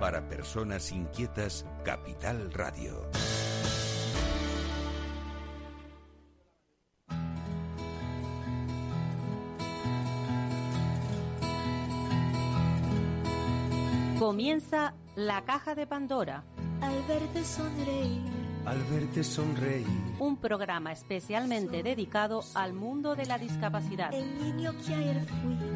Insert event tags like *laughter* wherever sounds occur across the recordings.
Para personas inquietas, Capital Radio. Comienza la caja de Pandora. Al verte sonreír. Al verte sonreír. Un programa especialmente dedicado al mundo de la discapacidad. El niño que ayer fui.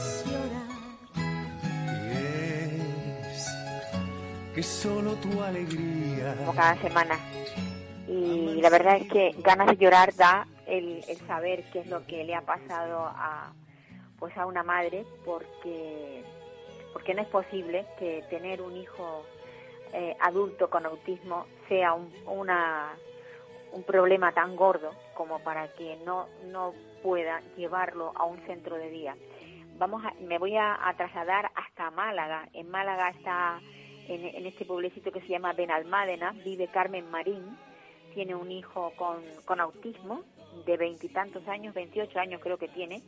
solo tu alegría. como cada semana. Y la verdad es que ganas de llorar da el, el saber qué es lo que le ha pasado a pues a una madre porque porque no es posible que tener un hijo eh, adulto con autismo sea un, una un problema tan gordo como para que no no pueda llevarlo a un centro de día. Vamos a, me voy a, a trasladar hasta Málaga. En Málaga está en, en este pueblecito que se llama Benalmádena, vive Carmen Marín, tiene un hijo con, con autismo de veintitantos años, 28 años creo que tiene,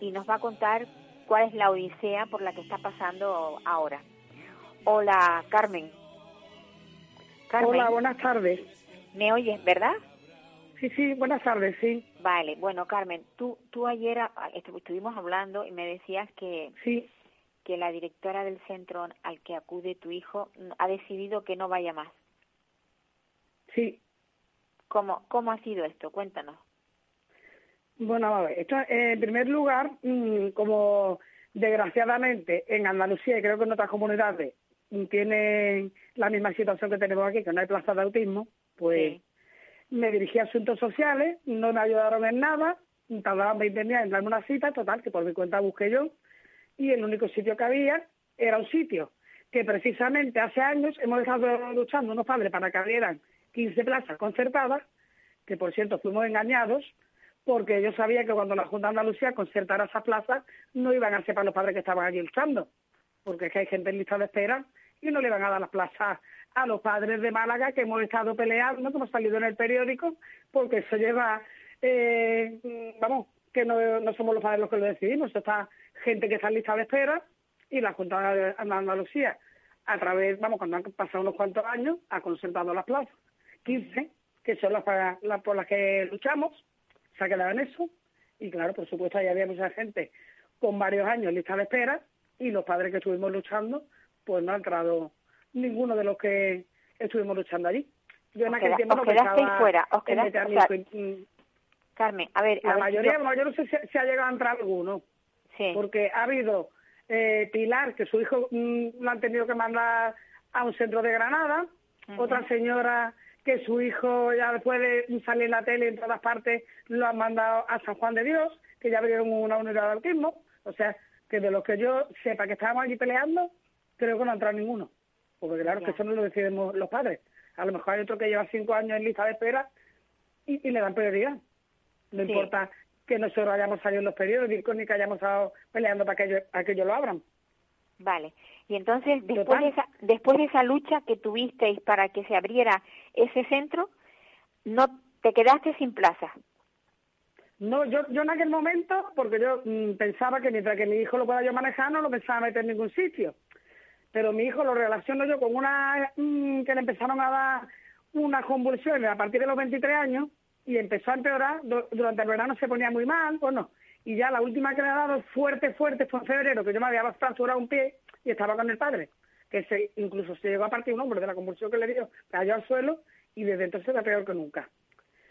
y nos va a contar cuál es la odisea por la que está pasando ahora. Hola, Carmen. Carmen, Hola, buenas tardes. ¿me oyes, verdad? Sí, sí, buenas tardes, sí. Vale, bueno, Carmen, tú, tú ayer estu- estuvimos hablando y me decías que, Sí, que la directora del centro al que acude tu hijo ha decidido que no vaya más. sí. ¿Cómo, cómo ha sido esto? Cuéntanos. Bueno, a ver, esto, eh, en primer lugar, mm, como desgraciadamente en Andalucía y creo que en otras comunidades mm, tienen la misma situación que tenemos aquí, que no hay plaza de autismo, pues Sí. me dirigí a asuntos sociales, no me ayudaron en nada, tardaban 20 días en darme una cita, total, que por mi cuenta busqué yo, y el único sitio que había era un sitio que precisamente hace años hemos estado luchando unos padres para que abrieran 15 plazas concertadas, que por cierto fuimos engañados, porque yo sabía que cuando la Junta de Andalucía concertara esas plazas no iban a ser para los padres que estaban allí luchando, porque es que hay gente en lista de espera y no le van a dar las plazas a los padres de Málaga que hemos estado peleando, que hemos salido en el periódico, porque eso lleva, eh, vamos, que no, no somos los padres los que lo decidimos, eso está gente que está en lista de espera y la Junta de Andalucía, a través, vamos, cuando han pasado unos cuantos años, ha concertado las plazas, 15, que son las, por las que luchamos, se ha quedado en eso, y claro, por supuesto, ahí había mucha gente con varios años en lista de espera, y los padres que estuvimos luchando, pues no ha entrado ninguno de los que estuvimos luchando allí. Yo en aquel tiempo os no pensaba fuera, os quedaste- o sea, Carmen, a ver, a la ver mayoría, yo no sé si, si ha llegado a entrar alguno, sí, porque ha habido eh, Pilar, que su hijo mm, lo han tenido que mandar a un centro de Granada, otra señora que su hijo ya después de salir en la tele en todas partes lo han mandado a San Juan de Dios, que ya abrieron una unidad de autismo, o sea, que de los que yo sepa que estábamos allí peleando, creo que no ha entrado ninguno, porque claro que eso no lo decidimos los padres, a lo mejor hay otro que lleva cinco años en lista de espera y, y le dan prioridad. No Sí. importa que nosotros hayamos salido en los periódicos ni que hayamos estado peleando para que ellos, para que ellos lo abran. vale. Y entonces, después de, esa, después de esa lucha que tuvisteis para que se abriera ese centro, no te quedaste sin plaza. No, yo, yo en aquel momento, porque yo mm, pensaba que mientras que mi hijo lo pueda yo manejar, no lo pensaba meter en ningún sitio. Pero mi hijo lo relaciono yo con una mm, que le empezaron a dar unas convulsiones a partir de los 23 años y empezó a empeorar. Du- durante el verano se ponía muy mal, bueno, y ya la última que le ha dado fuerte, fuerte fue en febrero, que yo me había fracturado un pie y estaba con el padre, que se, incluso se llegó a partir un hombro de la convulsión que le dio, cayó al suelo y desde entonces era peor que nunca.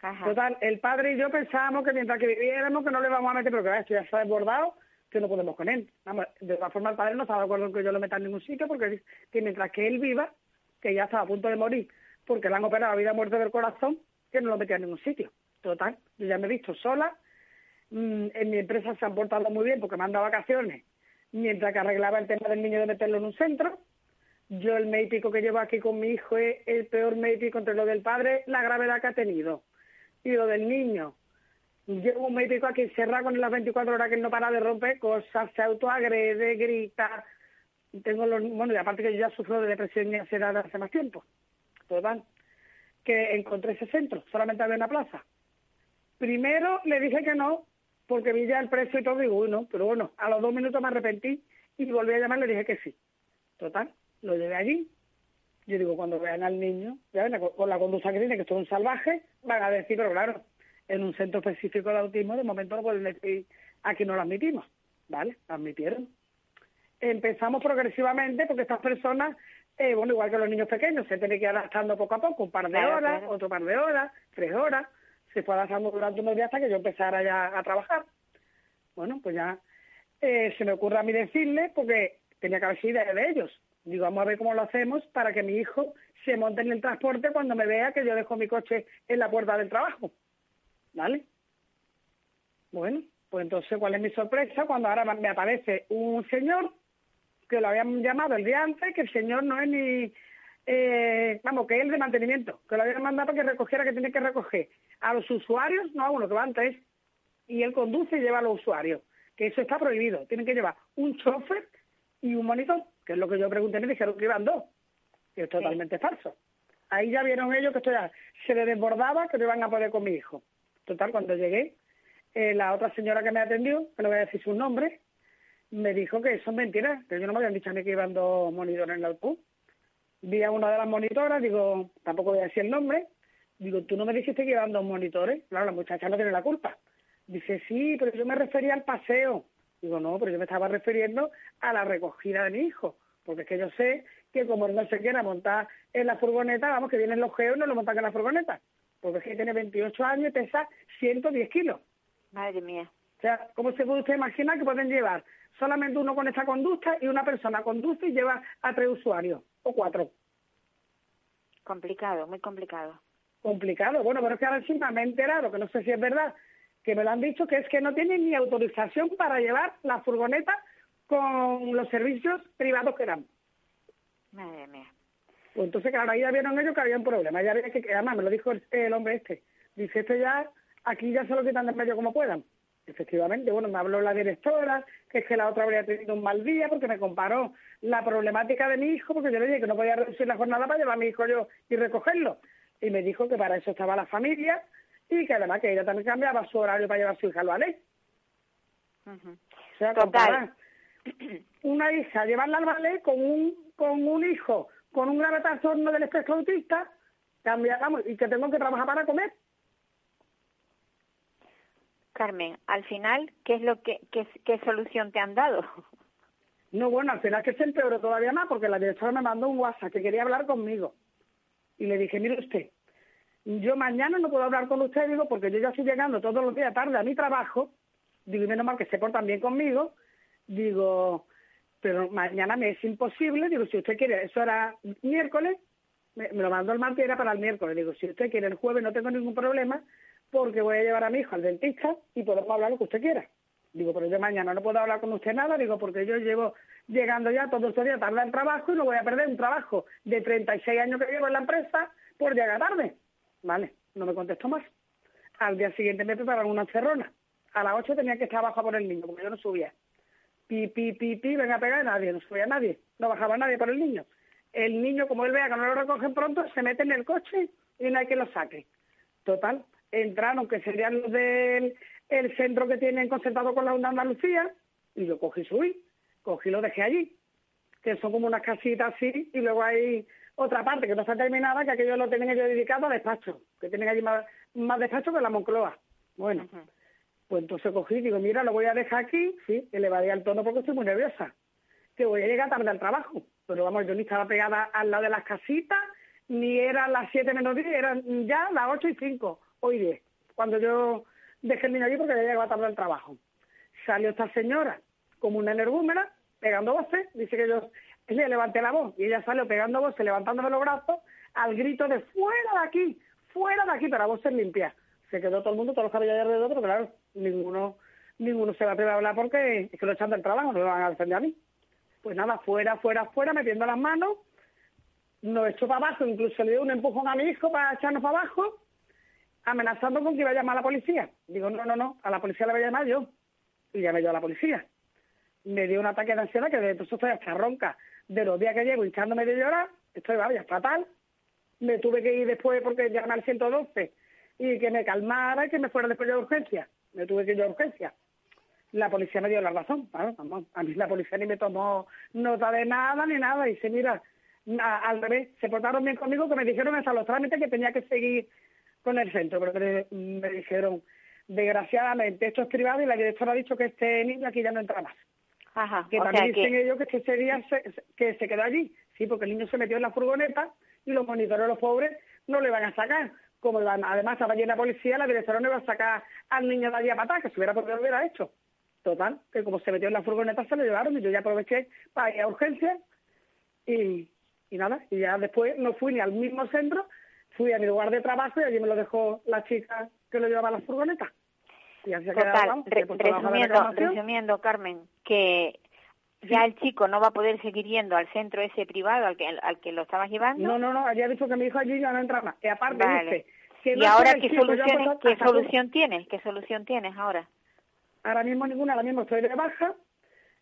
Ajá. Total, el padre y yo pensábamos que mientras que viviéramos que no le vamos a meter, pero que esto ya está desbordado, que no podemos con él. Vamos, de todas formas, el padre no estaba de acuerdo en que yo lo meta en ningún sitio, porque que mientras que él viva, que ya estaba a punto de morir, porque le han operado vida muerte del corazón, que no lo metía en ningún sitio. Total, yo ya me he visto sola, mm, en mi empresa se han portado muy bien porque me han dado vacaciones, mientras que arreglaba el tema del niño de meterlo en un centro, yo el médico que llevo aquí con mi hijo es el peor médico entre lo del padre, la gravedad que ha tenido. Y lo del niño, llevo un médico aquí encerrado con las 24 horas que no para de romper cosas, se autoagrede, grita. Tengo los, bueno, y aparte que yo ya sufro de depresión y ansiedad hace más tiempo. Total, que encontré ese centro, solamente había una plaza. Primero le dije que no, porque vi ya el precio y todo, digo, uy, no, pero bueno, a los dos minutos me arrepentí y volví a llamar y le dije que sí. Total, lo llevé allí. Yo digo, cuando vean al niño, ya ven, con la conducta que tiene, que es un salvaje, van a decir, pero claro, en un centro específico de autismo, de momento no pueden decir, aquí no lo admitimos. ¿Vale? Lo admitieron. Empezamos progresivamente porque estas personas, eh, bueno, igual que los niños pequeños, se tienen que ir adaptando poco a poco, un par de horas, otro par de horas, tres horas, se fue adaptando durante unos días hasta que yo empezara ya a trabajar. Bueno, pues ya eh, se me ocurre a mí decirle, porque tenía que haber sido de ellos. Digo, vamos a ver cómo lo hacemos para que mi hijo se monte en el transporte cuando me vea que yo dejo mi coche en la puerta del trabajo. ¿Vale? Bueno, pues entonces, ¿cuál es mi sorpresa? Cuando ahora me aparece un señor que lo habían llamado el día antes, que el señor no es ni, eh, vamos, que es el de mantenimiento, que lo habían mandado para que recogiera, que tiene que recoger a los usuarios, no a uno que va antes, y él conduce y lleva a los usuarios, que eso está prohibido. Tienen que llevar un chofer y un monitor, que es lo que yo pregunté, me dijeron que iban dos, que es totalmente falso. Ahí ya vieron ellos que esto ya se le desbordaba, que no iban a poder con mi hijo. Total, cuando llegué, eh, la otra señora que me atendió, que no voy a decir su nombre, me dijo que eso es mentira, que yo no me habían dicho a mí que iban dos monitores en la autobús. Vi a una de las monitoras, digo, tampoco voy a decir el nombre, digo, tú no me dijiste que iban dos monitores. Claro, la muchacha no tiene la culpa. Dice, sí, pero yo me refería al paseo. Digo, no, pero yo me estaba refiriendo a la recogida de mi hijo, porque es que yo sé que como no se quiera montar en la furgoneta, vamos, que vienen los geos y no lo montan en la furgoneta porque es que tiene 28 años y pesa 110 kilos. Madre mía. O sea, ¿cómo se puede usted imaginar que pueden llevar solamente uno con esa conducta y una persona conduce y lleva a tres usuarios o cuatro? Complicado, muy complicado. Complicado. Bueno, pero es que ahora encima me he enterado, que no sé si es verdad, que me lo han dicho, que es que no tienen ni autorización para llevar la furgoneta con los servicios privados que dan. Madre mía. Pues entonces, claro, ahí ya vieron ellos que había un problema. Ya había que, además, me lo dijo el, hombre este. Dice, esto ya, aquí ya se lo quitan de medio como puedan. Efectivamente, bueno, me habló la directora, que es que la otra habría tenido un mal día porque me comparó la problemática de mi hijo, porque yo le dije que no podía reducir la jornada para llevar a mi hijo yo y recogerlo. Y me dijo que para eso estaba la familia y que además que ella también cambiaba su horario para llevar a su hija al ballet. O sea, comparar *clears throat* una hija, llevarla al ballet con un, con un hijo con un grave trastorno del espectro autista, cambiamos y que tengo que trabajar para comer. Carmen, al final, ¿qué es lo que qué, qué solución te han dado? No, bueno, al final que se empeoró todavía más porque la directora me mandó un WhatsApp que quería hablar conmigo. Y le dije, mire usted, yo mañana no puedo hablar con usted, digo, porque yo ya estoy llegando todos los días tarde a mi trabajo, digo, y menos mal que se portan bien conmigo, digo, pero mañana me es imposible, digo, si usted quiere, eso era miércoles, me, lo mandó el martes era para el miércoles, digo, si usted quiere el jueves no tengo ningún problema, porque voy a llevar a mi hijo al dentista y podemos hablar lo que usted quiera. Digo, pero yo mañana no puedo hablar con usted nada, digo, porque yo llevo llegando ya todos estos días tarde al trabajo y no voy a perder un trabajo de 36 años que llevo en la empresa por llegar tarde. Vale, no me contestó más. Al día siguiente me prepararon una cerrona. A las 8 tenía que estar abajo por el niño, porque yo no subía pi, pi, pi, pi, venga a pegar a nadie, no subía a nadie, no bajaba nadie por el niño. El niño, como él vea que no lo recogen pronto, se mete en el coche y no hay que lo saque. Total, entraron, que serían los del el centro que tienen concertado con la UNA Andalucía, y yo cogí subí, cogí lo dejé allí, que son como unas casitas así, y luego hay otra parte que no está terminada, que aquello lo tienen ellos dedicado a despacho, que tienen allí más, más despacho que la Moncloa. Bueno, pues entonces cogí y digo, mira, lo voy a dejar aquí, sí, que le varía el tono porque estoy muy nerviosa, que voy a llegar tarde al trabajo. Pero vamos, yo ni estaba pegada al lado de las casitas, ni eran las 7 menos 10, eran ya las 8 y 5, hoy 10, cuando yo dejé el allí porque ya llegaba tarde al trabajo. Salió esta señora como una energúmena, pegando voces, dice que yo le levanté la voz y ella salió pegando voces, levantándome los brazos, al grito de fuera de aquí, fuera de aquí, para voces limpias se quedó todo el mundo, todos los cabellos alrededor, pero claro, ninguno ninguno se va a atrever a hablar porque es que lo echan del trabajo, no me van a defender a mí. Pues nada, fuera, fuera, fuera, metiendo las manos, nos echó para abajo, incluso le dio un empujón a mi hijo para echarnos para abajo, amenazando con que iba a llamar a la policía. Digo, no, no, no, a la policía la voy a llamar yo. Y llamé yo a la policía. Me dio un ataque de ansiedad que desde entonces estoy hasta ronca. De los días que llevo hinchándome de llorar, estoy, vaya, fatal. Me tuve que ir después porque llamé al 112 y que me calmara y que me fuera después de urgencia. Me tuve que ir de urgencia. La policía me dio la razón. a mí la policía ni me tomó nota de nada ni nada. Dice, mira, al revés, se portaron bien conmigo que me dijeron hasta los trámites que tenía que seguir con el centro, pero me, dijeron, desgraciadamente, esto es privado y la directora ha dicho que este niño aquí ya no entra más. Ajá, que también dicen ellos que este día se, que se quedó allí, sí, porque el niño se metió en la furgoneta y los monitores, los pobres, no le van a sacar. Como además estaba llena de policía, la directora no iba a sacar al niño de allí a patar, que se hubiera podido hubiera hecho. Total, que como se metió en la furgoneta se lo llevaron y yo ya aproveché para ir a urgencias y, y nada, y ya después no fui ni al mismo centro, fui a mi lugar de trabajo y allí me lo dejó la chica que lo llevaba a la furgoneta. Y así Total, resumiendo, resumiendo, Carmen, que ya el chico no va a poder seguir yendo al centro ese privado al que al que lo estabas llevando. No, no, no, ha dicho que mi hijo allí ya no entra más. Y aparte dice, ¿Y ahora qué, solución, qué solución tienes? ¿Qué solución tienes ahora? Ahora mismo ninguna, ahora mismo estoy de baja.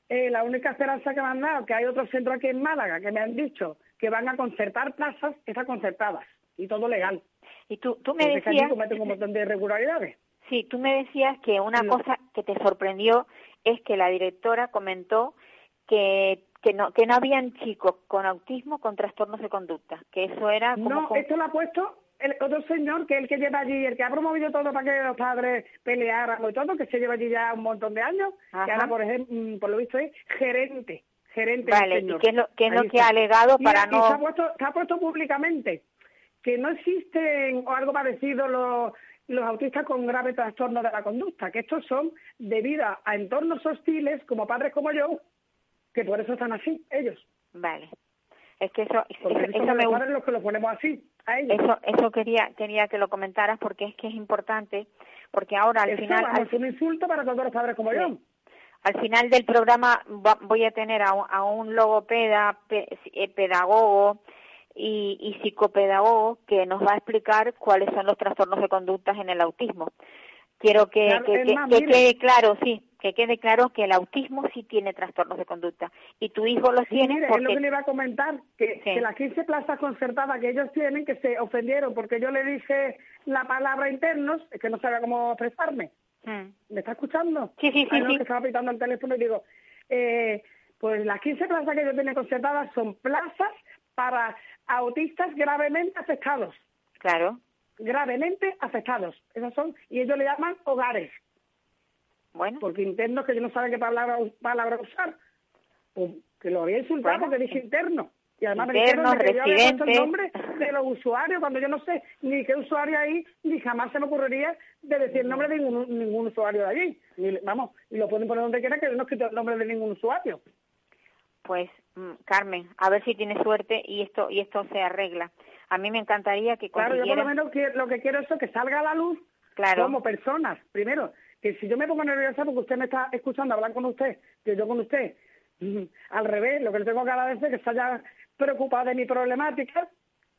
Eh, la única esperanza que me han dado, que hay otro centro aquí en Málaga, que me han dicho que van a concertar plazas, están concertadas y todo legal. Y tú, tú me decías... cometen un montón de irregularidades. Sí, tú me decías que una cosa que te sorprendió es que la directora comentó que que no que no habían chicos con autismo con trastornos de conducta, que eso era como No, esto lo ha puesto el otro señor, que es el que lleva allí, el que ha promovido todo para que los padres pelearan y todo, que se lleva allí ya un montón de años, que ahora, por ejemplo, por lo visto es gerente gerente vale, ¿y qué es lo, qué es lo que ha alegado para no...? se ha, puesto, se ha puesto públicamente que no existen o algo parecido los, los autistas con grave trastorno de la conducta, que estos son debido a entornos hostiles, como padres como yo, que por eso están así, ellos. Vale. Es que eso, eso, me gusta. los que lo ponemos así, a ellos. Eso, eso quería, quería que lo comentaras porque es que es importante, porque ahora al final... Es un insulto para todos los padres como yo. Al final del programa voy a tener a, un logopeda, eh, pedagogo y, y psicopedagogo que nos va a explicar cuáles son los trastornos de conductas en el autismo. Quiero que, quede claro, sí, que quede claro que el autismo sí tiene trastornos de conducta y tu hijo los tiene mire, porque... es lo que le iba a comentar, que, las 15 plazas concertadas que ellos tienen, que se ofendieron porque yo le dije la palabra internos, es que no sabía cómo expresarme. Mm. ¿Me está escuchando? Sí, sí, sí. que estaba pitando el teléfono y digo, eh, pues las 15 plazas que ellos tienen concertadas son plazas para autistas gravemente afectados. Claro. Gravemente afectados. Esos son, y ellos le llaman hogares. Bueno. Porque internos que yo no saben qué palabra, palabra usar. Pues, que lo había insultado porque dije interno. Y además me dijeron que yo había puesto el nombre de los usuarios cuando yo no sé ni qué usuario ahí, ni jamás se me ocurriría de decir el nombre de ningún, ningún usuario de allí. vamos, y lo pueden poner donde quieran que no escrito el nombre de ningún usuario. Pues, mm, Carmen, a ver si tiene suerte y esto y esto se arregla. A mí me encantaría que Claro, yo por lo menos lo que quiero es que salga a la luz claro. como personas. Primero, que si yo me pongo nerviosa porque usted me está escuchando hablar con usted, que yo con usted, al revés, lo que le tengo que agradecer es que se haya preocupada de mi problemática,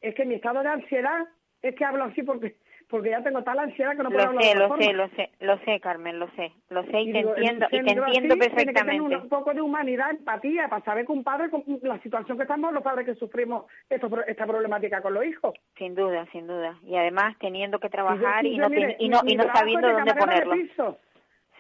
es que mi estado de ansiedad es que hablo así porque porque ya tengo tal ansiedad que no puedo lo sé, lo sé, lo sé, lo sé, Carmen, lo sé, lo sé y, te entiendo, y te entiendo perfectamente. Tiene que tener un, poco de humanidad, empatía, para saber que un padre, con la situación que estamos, los padres que sufrimos esto, esta problemática con los hijos. Sin duda, sin duda. Y además teniendo que trabajar y, no, y no, y no sabiendo dónde ponerlo.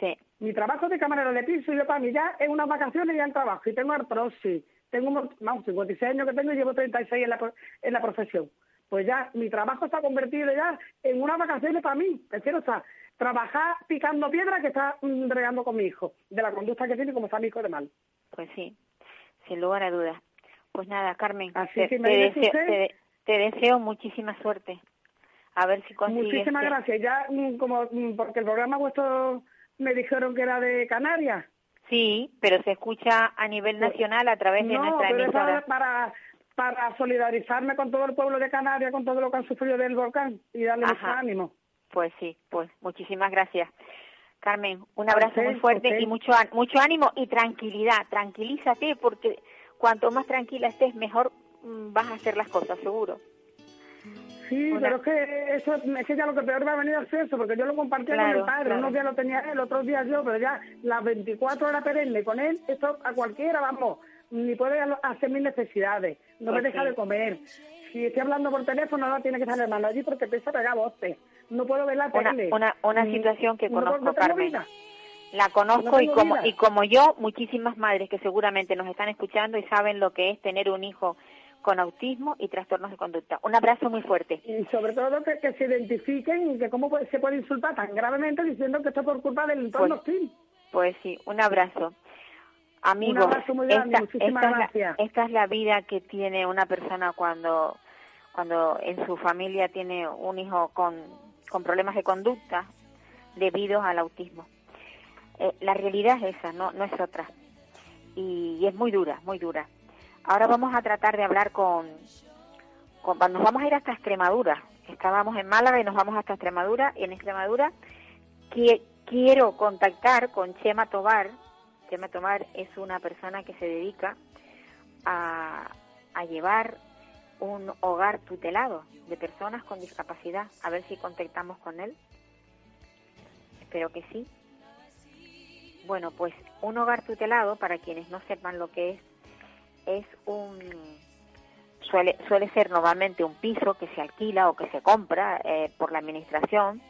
Sí. Mi trabajo de camarero de piso, y yo para mí ya en unas vacaciones ya en trabajo, y tengo artrosis, tengo, vamos, 56 años que tengo y llevo 36 en la, en la profesión pues ya mi trabajo está convertido ya en unas vacaciones para mí. Prefiero estar trabajar picando piedra que estar regando con mi hijo, de la conducta que tiene como está mi hijo de mal. Pues sí, sin lugar a dudas. Pues nada, Carmen, te, deseo, te, deseo muchísima suerte. A ver si consigues... Muchísimas gracias. Ya, mm, como mm, porque el programa vuestro me dijeron que era de Canarias. Sí, pero se escucha a nivel pues, nacional a través de nuestra emisora. para para solidarizarme con todo el pueblo de Canarias, con todo lo que han sufrido del volcán y darle mucho ánimo. Pues sí, pues muchísimas gracias. Carmen, un abrazo muy fuerte y mucho mucho ánimo y tranquilidad. Tranquilízate porque cuanto más tranquila estés, mejor mm, vas a hacer las cosas, seguro. Sí, pero es que eso es que ya lo que peor venido a ser eso, porque yo lo compartía con el padre, unos días lo tenía él, otros días yo, pero ya las 24 horas perenne con él, esto a cualquiera, vamos, ni puede hacer mis necesidades, no me pues deja de comer. Si estoy hablando por teléfono, no tiene que estar hermano allí porque piensa pegar voces. No puedo ver la tele. Una, una, situación que conozco, Carmen. La conozco y como, y como yo, muchísimas madres que seguramente nos están escuchando y saben lo que es tener un hijo con autismo y trastornos de conducta. Un abrazo muy fuerte. Y sobre todo que, se identifiquen y que cómo se puede insultar tan gravemente diciendo que esto es por culpa del entorno pues, hostil. Pues sí, un abrazo. Amigos, esta, esta es la vida que tiene una persona cuando, cuando en su familia tiene un hijo con, con problemas de conducta debido al autismo. Eh, la realidad es esa, no, no es otra. Y, es muy dura, muy dura. Ahora vamos a tratar de hablar con, con, nos vamos a ir hasta Extremadura. Estábamos en Málaga y nos vamos hasta Extremadura. Y en Extremadura quiero contactar con Chema Tobar, Tomar es una persona que se dedica a, llevar un hogar tutelado de personas con discapacidad. A ver si contactamos con él. Espero que sí. Bueno, pues un hogar tutelado, para quienes no sepan lo que es, es un suele suele ser normalmente un piso que se alquila o que se compra eh, por la administración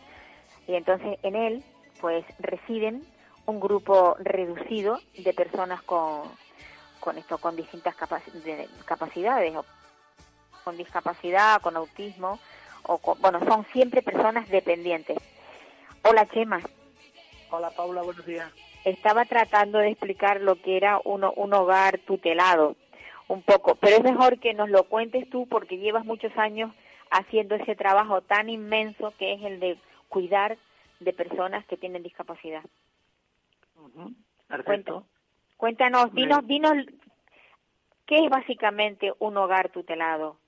y entonces en él pues residen un grupo reducido de personas con, con esto, con distintas capacidades, o con discapacidad, con autismo, o bueno, son siempre personas dependientes. Hola Chema. Hola Paula, buenos días. Estaba tratando de explicar lo que era uno, un hogar tutelado, un poco, pero es mejor que nos lo cuentes tú porque llevas muchos años haciendo ese trabajo tan inmenso que es el de cuidar de personas que tienen discapacidad. Perfecto. Cuéntanos, dinos, dinos, ¿qué es básicamente un hogar tutelado?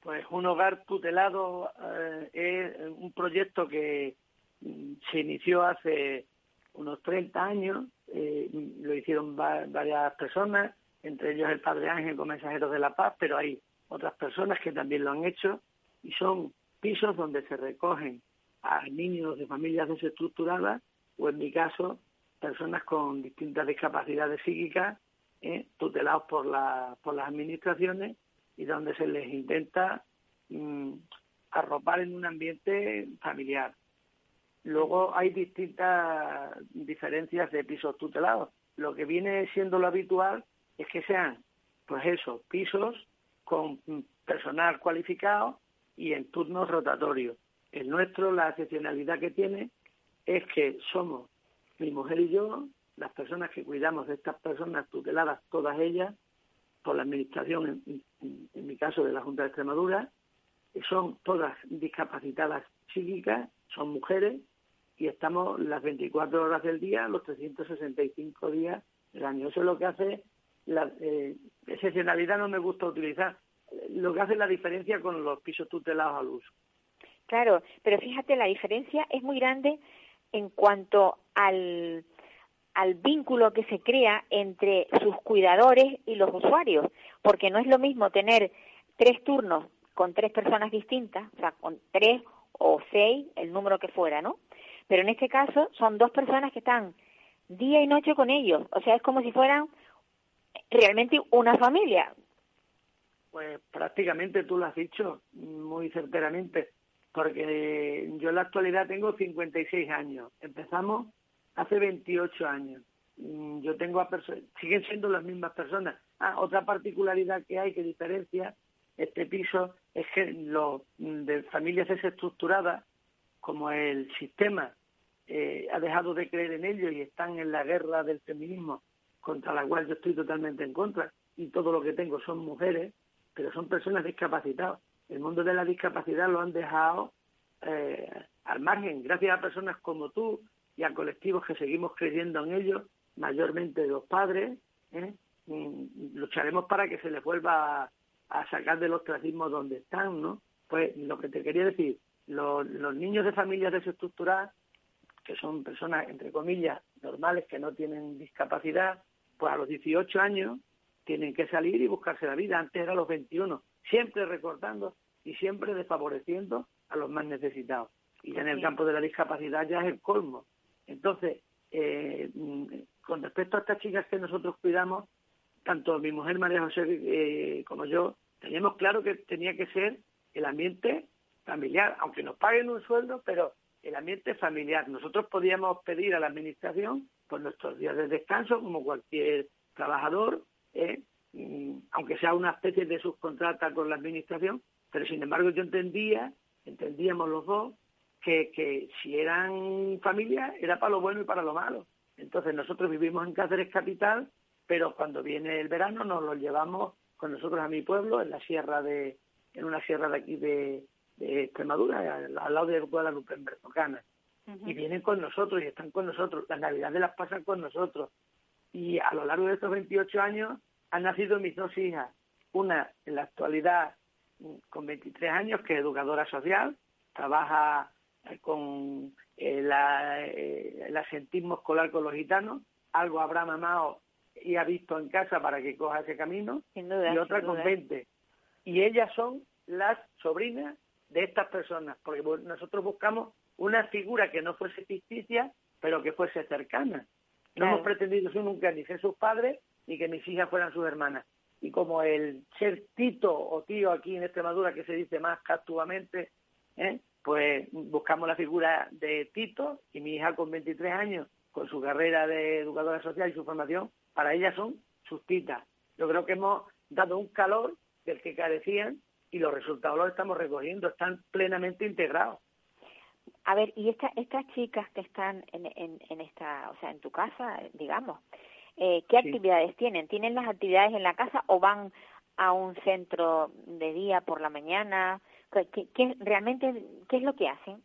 Pues un hogar tutelado eh, es un proyecto que mm, se inició hace unos 30 años, eh, lo hicieron varias personas, entre ellos el Padre Ángel con Mensajeros de la Paz, pero hay otras personas que también lo han hecho y son pisos donde se recogen a niños de familias desestructuradas o en mi caso personas con distintas discapacidades psíquicas, eh, tutelados por, la, por las administraciones y donde se les intenta mm, arropar en un ambiente familiar. Luego hay distintas diferencias de pisos tutelados. Lo que viene siendo lo habitual es que sean, pues eso, pisos con personal cualificado y en turnos rotatorios. El nuestro, la excepcionalidad que tiene es que somos mi mujer y yo, las personas que cuidamos de estas personas tuteladas, todas ellas, por la Administración, en, mi caso de la Junta de Extremadura, son todas discapacitadas psíquicas, son mujeres, y estamos las 24 horas del día, los 365 días del año. Eso es lo que hace, la eh, excepcionalidad no me gusta utilizar, lo que hace la diferencia con los pisos tutelados al uso. Claro, pero fíjate, la diferencia es muy grande en cuanto al, vínculo que se crea entre sus cuidadores y los usuarios, porque no es lo mismo tener tres turnos con tres personas distintas, o sea, con tres o seis, el número que fuera, ¿no? Pero en este caso son dos personas que están día y noche con ellos, o sea, es como si fueran realmente una familia. Pues prácticamente tú lo has dicho muy certeramente porque yo en la actualidad tengo 56 años. Empezamos hace 28 años. Mm, yo tengo a personas, siguen siendo las mismas personas. Ah, otra particularidad que hay que diferencia este piso es que los mm, de familias desestructuradas, como el sistema eh, ha dejado de creer en ellos y están en la guerra del feminismo, contra la cual yo estoy totalmente en contra, y todo lo que tengo son mujeres, pero son personas discapacitadas el mundo de la discapacidad lo han dejado eh, al margen, gracias a personas como tú y a colectivos que seguimos creyendo en ellos, mayormente los padres, ¿eh? lucharemos para que se les vuelva a, sacar del ostracismo donde están, ¿no? Pues lo que te quería decir, los, los niños de familias desestructuradas, que son personas, entre comillas, normales, que no tienen discapacidad, pues a los 18 años tienen que salir y buscarse la vida. Antes era los 21, siempre recortando y siempre desfavoreciendo a los más necesitados. Y en el campo de la discapacidad ya es el colmo. Entonces, eh, con respecto a estas chicas que nosotros cuidamos, tanto mi mujer María José eh, como yo, teníamos claro que tenía que ser el ambiente familiar, aunque nos paguen un sueldo, pero el ambiente familiar. Nosotros podíamos pedir a la Administración por nuestros días de descanso, como cualquier trabajador, ¿eh? mm, aunque sea una especie de subcontrata con la Administración, pero sin embargo yo entendía, entendíamos los dos, que, que si eran familia era para lo bueno y para lo malo. Entonces nosotros vivimos en Cáceres Capital, pero cuando viene el verano nos los llevamos con nosotros a mi pueblo, en la sierra de, en una sierra de aquí de, de Extremadura, al, lado de Guadalupe, en Bertocana. Y vienen con nosotros y están con nosotros. Las navidades las pasan con nosotros. Y a lo largo de estos 28 años han nacido mis dos hijas. Una en la actualidad con 23 años, que es educadora social, trabaja eh, con eh, la, eh, el asentismo escolar con los gitanos, algo habrá mamado y ha visto en casa para que coja ese camino, duda, y otra con duda. 20. Y ellas son las sobrinas de estas personas, porque nosotros buscamos una figura que no fuese ficticia, pero que fuese cercana. No Claro. hemos pretendido nunca ni ser sus padres, ni que mis hijas fueran sus hermanas. Y como el ser tito o tío aquí en Extremadura, que se dice más castugamente, ¿eh? pues buscamos la figura de Tito y mi hija con 23 años, con su carrera de educadora social y su formación, para ellas son sus titas. Yo creo que hemos dado un calor del que carecían y los resultados los estamos recogiendo, están plenamente integrados. A ver, y esta, estas chicas que están en, en, en esta, o sea, en tu casa, digamos, eh, ¿qué Sí. actividades tienen? ¿Tienen las actividades en la casa o van a un centro de día por la mañana? ¿Qué, realmente qué es lo que hacen?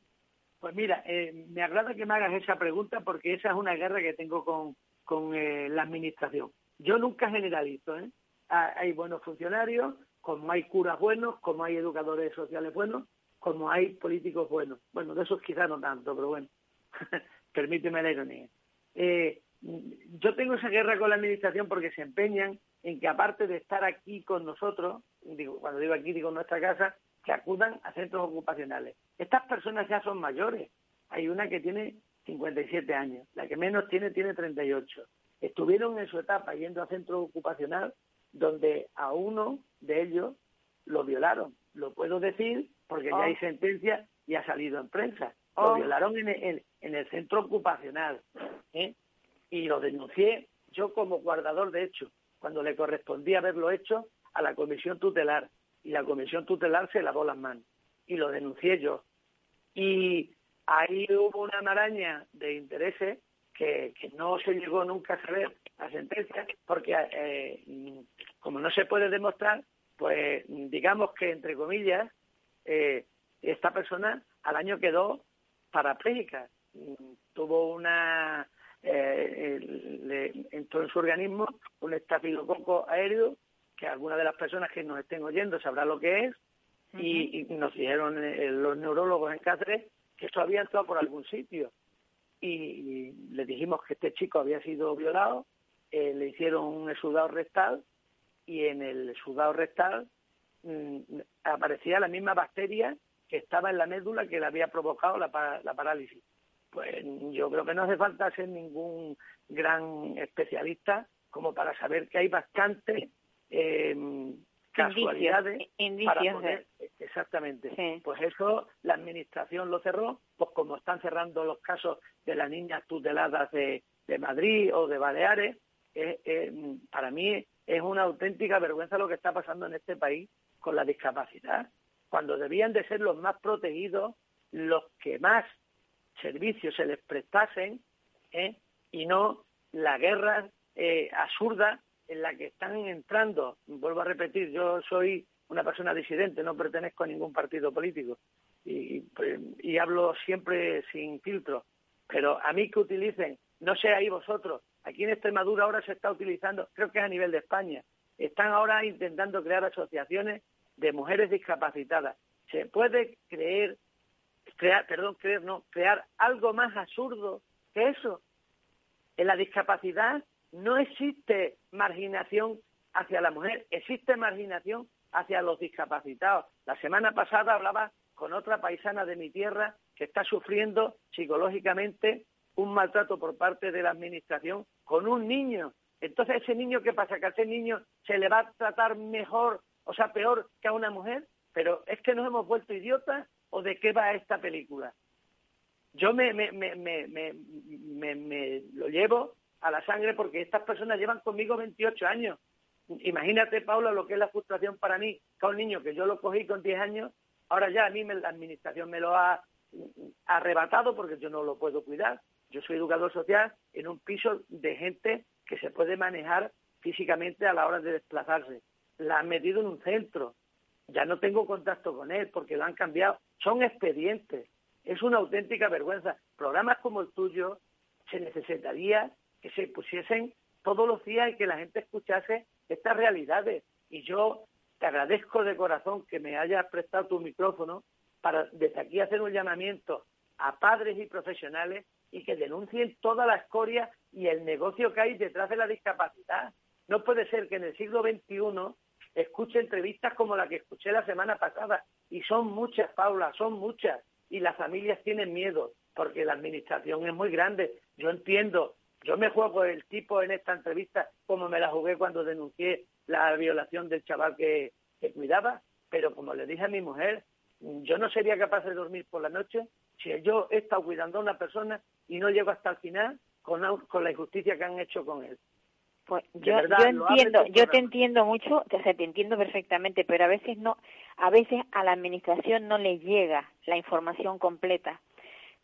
Pues mira, eh, me agrada que me hagas esa pregunta porque esa es una guerra que tengo con, con eh, la administración. Yo nunca generalizo, ¿eh? Ha- Hay buenos funcionarios, como hay curas buenos, como hay educadores sociales buenos, como hay políticos buenos. Bueno, de esos quizás no tanto, pero bueno, *laughs* permíteme la ironía. Eh, yo tengo esa guerra con la administración porque se empeñan en que aparte de estar aquí con nosotros, digo, cuando digo aquí digo en nuestra casa, que acudan a centros ocupacionales. Estas personas ya son mayores. Hay una que tiene 57 años, la que menos tiene tiene 38. Estuvieron en su etapa yendo a centro ocupacional donde a uno de ellos lo violaron. Lo puedo decir porque Oh. ya hay sentencia y ha salido en prensa. Oh. Lo violaron en el, en el centro ocupacional. ¿eh? Y lo denuncié yo como guardador de hecho, cuando le correspondía haberlo hecho a la comisión tutelar. Y la comisión tutelar se lavó las manos. Y lo denuncié yo. Y ahí hubo una maraña de intereses que, que no se llegó nunca a saber la sentencia, porque eh, como no se puede demostrar, pues digamos que, entre comillas, eh, esta persona al año quedó parapléjica. Mm, Tuvo una... eh, le entró en su organismo un estafilococo aéreo que algunas de las personas que nos estén oyendo sabrá lo que es y, y nos dijeron eh, los neurólogos en Cáceres que esto había entrado por algún sitio y, y le dijimos que este chico había sido violado, eh, le hicieron un exudado rectal y en el exudado rectal mm, aparecía la misma bacteria que estaba en la médula que le había provocado la, la parálisis. Pues yo creo que no hace falta ser ningún gran especialista como para saber que hay bastantes eh, casualidades indicios para de- poder exactamente. Sí. pues eso la administración lo cerró pues como están cerrando los casos de las niñas tuteladas de, de Madrid o de Baleares eh, eh, para mí es una auténtica vergüenza lo que está pasando en este país con la discapacidad. Cuando debían de ser los más protegidos los que más servicios se les prestasen ¿eh? y no la guerra eh, absurda en la que están entrando. Vuelvo a repetir, yo soy una persona disidente, no pertenezco a ningún partido político y, pues, y hablo siempre sin filtro. Pero a mí que utilicen, no sé ahí vosotros, aquí en Extremadura ahora se está utilizando, creo que es a nivel de España, están ahora intentando crear asociaciones de mujeres discapacitadas. Se puede creer, crear, perdón, creer, no, crear algo más absurdo que eso. En la discapacidad no existe marginación hacia la mujer, existe marginación hacia los discapacitados. La semana pasada hablaba con otra paisana de mi tierra que está sufriendo psicológicamente un maltrato por parte de la administración con un niño. Entonces, ese niño, ¿qué pasa? Que a ese niño se le va a tratar mejor, o sea, peor que a una mujer. Pero es que nos hemos vuelto idiotas o de qué va esta película. Yo me, me, me, me, lo llevo a la sangre porque estas personas llevan conmigo 28 años. Imagínate, Paula, lo que es la frustración para mí, que un niño que yo lo cogí con 10 años, ahora ya a mí la administración me lo ha arrebatado porque yo no lo puedo cuidar. Yo soy educador social en un piso de gente que se puede manejar físicamente a la hora de desplazarse. La han metido en un centro. Ya no tengo contacto con él porque lo han cambiado. Son expedientes. Es una auténtica vergüenza. Programas como el tuyo se necesitaría que se pusiesen todos los días y que la gente escuchase estas realidades. Y yo te agradezco de corazón que me hayas prestado tu micrófono para desde aquí hacer un llamamiento a padres y profesionales y que denuncien toda la escoria y el negocio que hay detrás de la discapacidad. No puede ser que en el siglo XXI escuche entrevistas como la que escuché la semana pasada, y son muchas, Paula, son muchas, y las familias tienen miedo, porque la administración es muy grande. Yo entiendo, yo me juego el tipo en esta entrevista como me la jugué cuando denuncié la violación del chaval que, cuidaba, pero como le dije a mi mujer, yo no sería capaz de dormir por la noche si yo he estado cuidando a una persona y no llego hasta el final con, la injusticia que han hecho con él. Pues yo, entiendo, yo te entiendo mucho, o sea, te entiendo perfectamente, pero a veces no, a veces a la administración no le llega la información completa.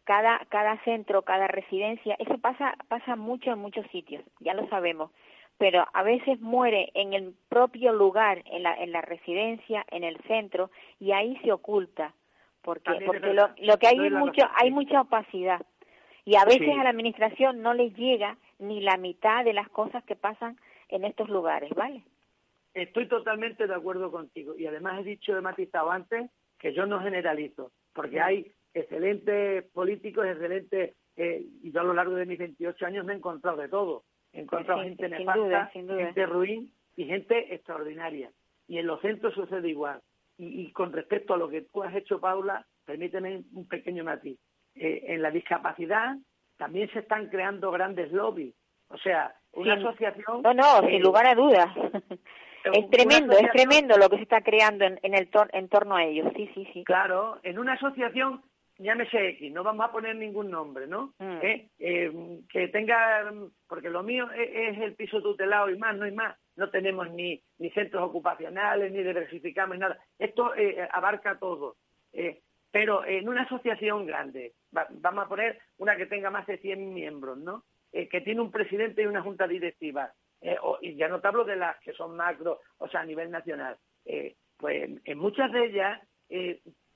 Cada, cada centro, cada residencia, eso pasa, pasa mucho en muchos sitios, ya lo sabemos, pero a veces muere en el propio lugar, en la, en la residencia, en el centro, y ahí se oculta porque porque lo, lo que hay es mucho hay mucha opacidad y a veces a la administración no le llega ni la mitad de las cosas que pasan en estos lugares, ¿vale? Estoy totalmente de acuerdo contigo y además he dicho, he matizado antes que yo no generalizo, porque hay excelentes políticos, excelentes, eh, y yo a lo largo de mis 28 años me he encontrado de todo. He encontrado gente nefasta, gente ruin y gente extraordinaria. Y en los centros sucede igual. Y, con respecto a lo que tú has hecho, Paula, permíteme un pequeño matiz. Eh, en la discapacidad también se están creando grandes lobbies. O sea, una asociación... No, no, sin lugar a dudas. *laughs* es tremendo, es tremendo lo que se está creando en, en el en torno a ellos, sí, sí, sí. Claro, en una asociación, llámese X, no vamos a poner ningún nombre, ¿no? Mm. Eh, eh, que tenga, porque lo mío es, es, el piso tutelado y más, no hay más no tenemos ni, ni centros ocupacionales, ni diversificamos nada. Esto eh, abarca todo. Eh, pero en una asociación grande, vamos a poner una que tenga más de 100 miembros, ¿no? Eh, que tiene un presidente y una junta directiva, y ya no te hablo de las que son macro, o sea, a nivel nacional. pues en muchas de ellas,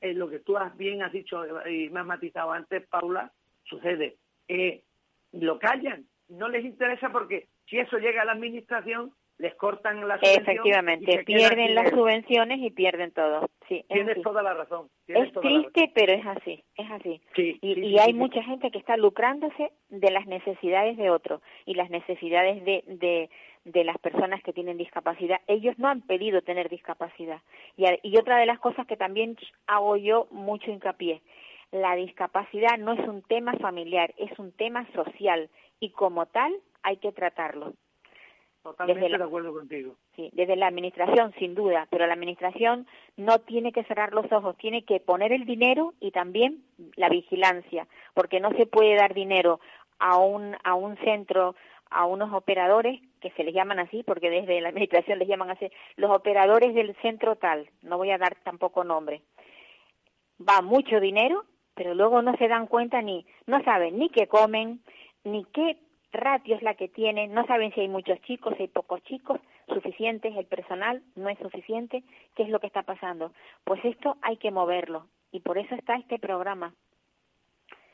lo que tú has, bien has dicho y me has matizado antes, Paula, sucede. lo callan, no les interesa porque si eso llega a la administración, les cortan las Efectivamente, pierden las subvenciones y pierden todo. Sí, tienes toda la razón. Es triste, pero es así, es así. y, hay mucha gente que está lucrándose de las necesidades de otro y las necesidades de, de, de las personas que tienen discapacidad. Ellos no han pedido tener discapacidad. Y, y otra de las cosas que también hago yo mucho hincapié, la discapacidad no es un tema familiar, es un tema social y como tal hay que tratarlo. Totalmente de acuerdo contigo. Sí, desde la administración, sin duda, pero la administración no tiene que cerrar los ojos, tiene que poner el dinero y también la vigilancia, porque no se puede dar dinero a un, a un centro, a unos operadores que se les llaman así, porque desde la administración les llaman así, los operadores del centro tal, no voy a dar tampoco nombre. Va mucho dinero, pero luego no se dan cuenta ni, no saben ni qué comen, ni qué ratio es la que tienen, no saben si hay muchos chicos, si hay pocos chicos, suficientes, el personal no es suficiente, ¿qué es lo que está pasando? Pues esto hay que moverlo y por eso está este programa.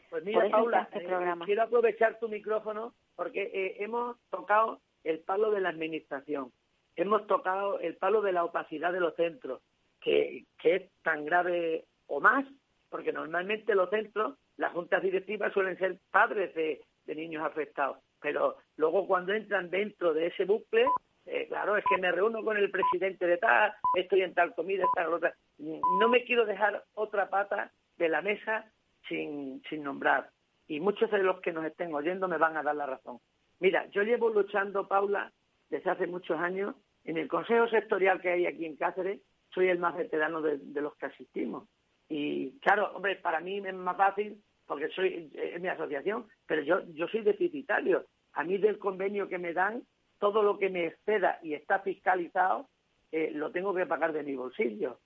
Pues mira, Paula, este eh, quiero aprovechar tu micrófono porque eh, hemos tocado el palo de la administración, hemos tocado el palo de la opacidad de los centros, que, que es tan grave o más, porque normalmente los centros, las juntas directivas suelen ser padres de, de niños afectados. Pero luego cuando entran dentro de ese bucle, eh, claro, es que me reúno con el presidente de tal, estoy en tal comida, tal otra. No me quiero dejar otra pata de la mesa sin, sin nombrar. Y muchos de los que nos estén oyendo me van a dar la razón. Mira, yo llevo luchando, Paula, desde hace muchos años, en el consejo sectorial que hay aquí en Cáceres, soy el más veterano de, los que asistimos. Y claro, hombre, para mí es más fácil porque soy es mi asociación, pero yo yo soy deficitario. A mí del convenio que me dan, todo lo que me exceda y está fiscalizado, eh, lo tengo que pagar de mi bolsillo.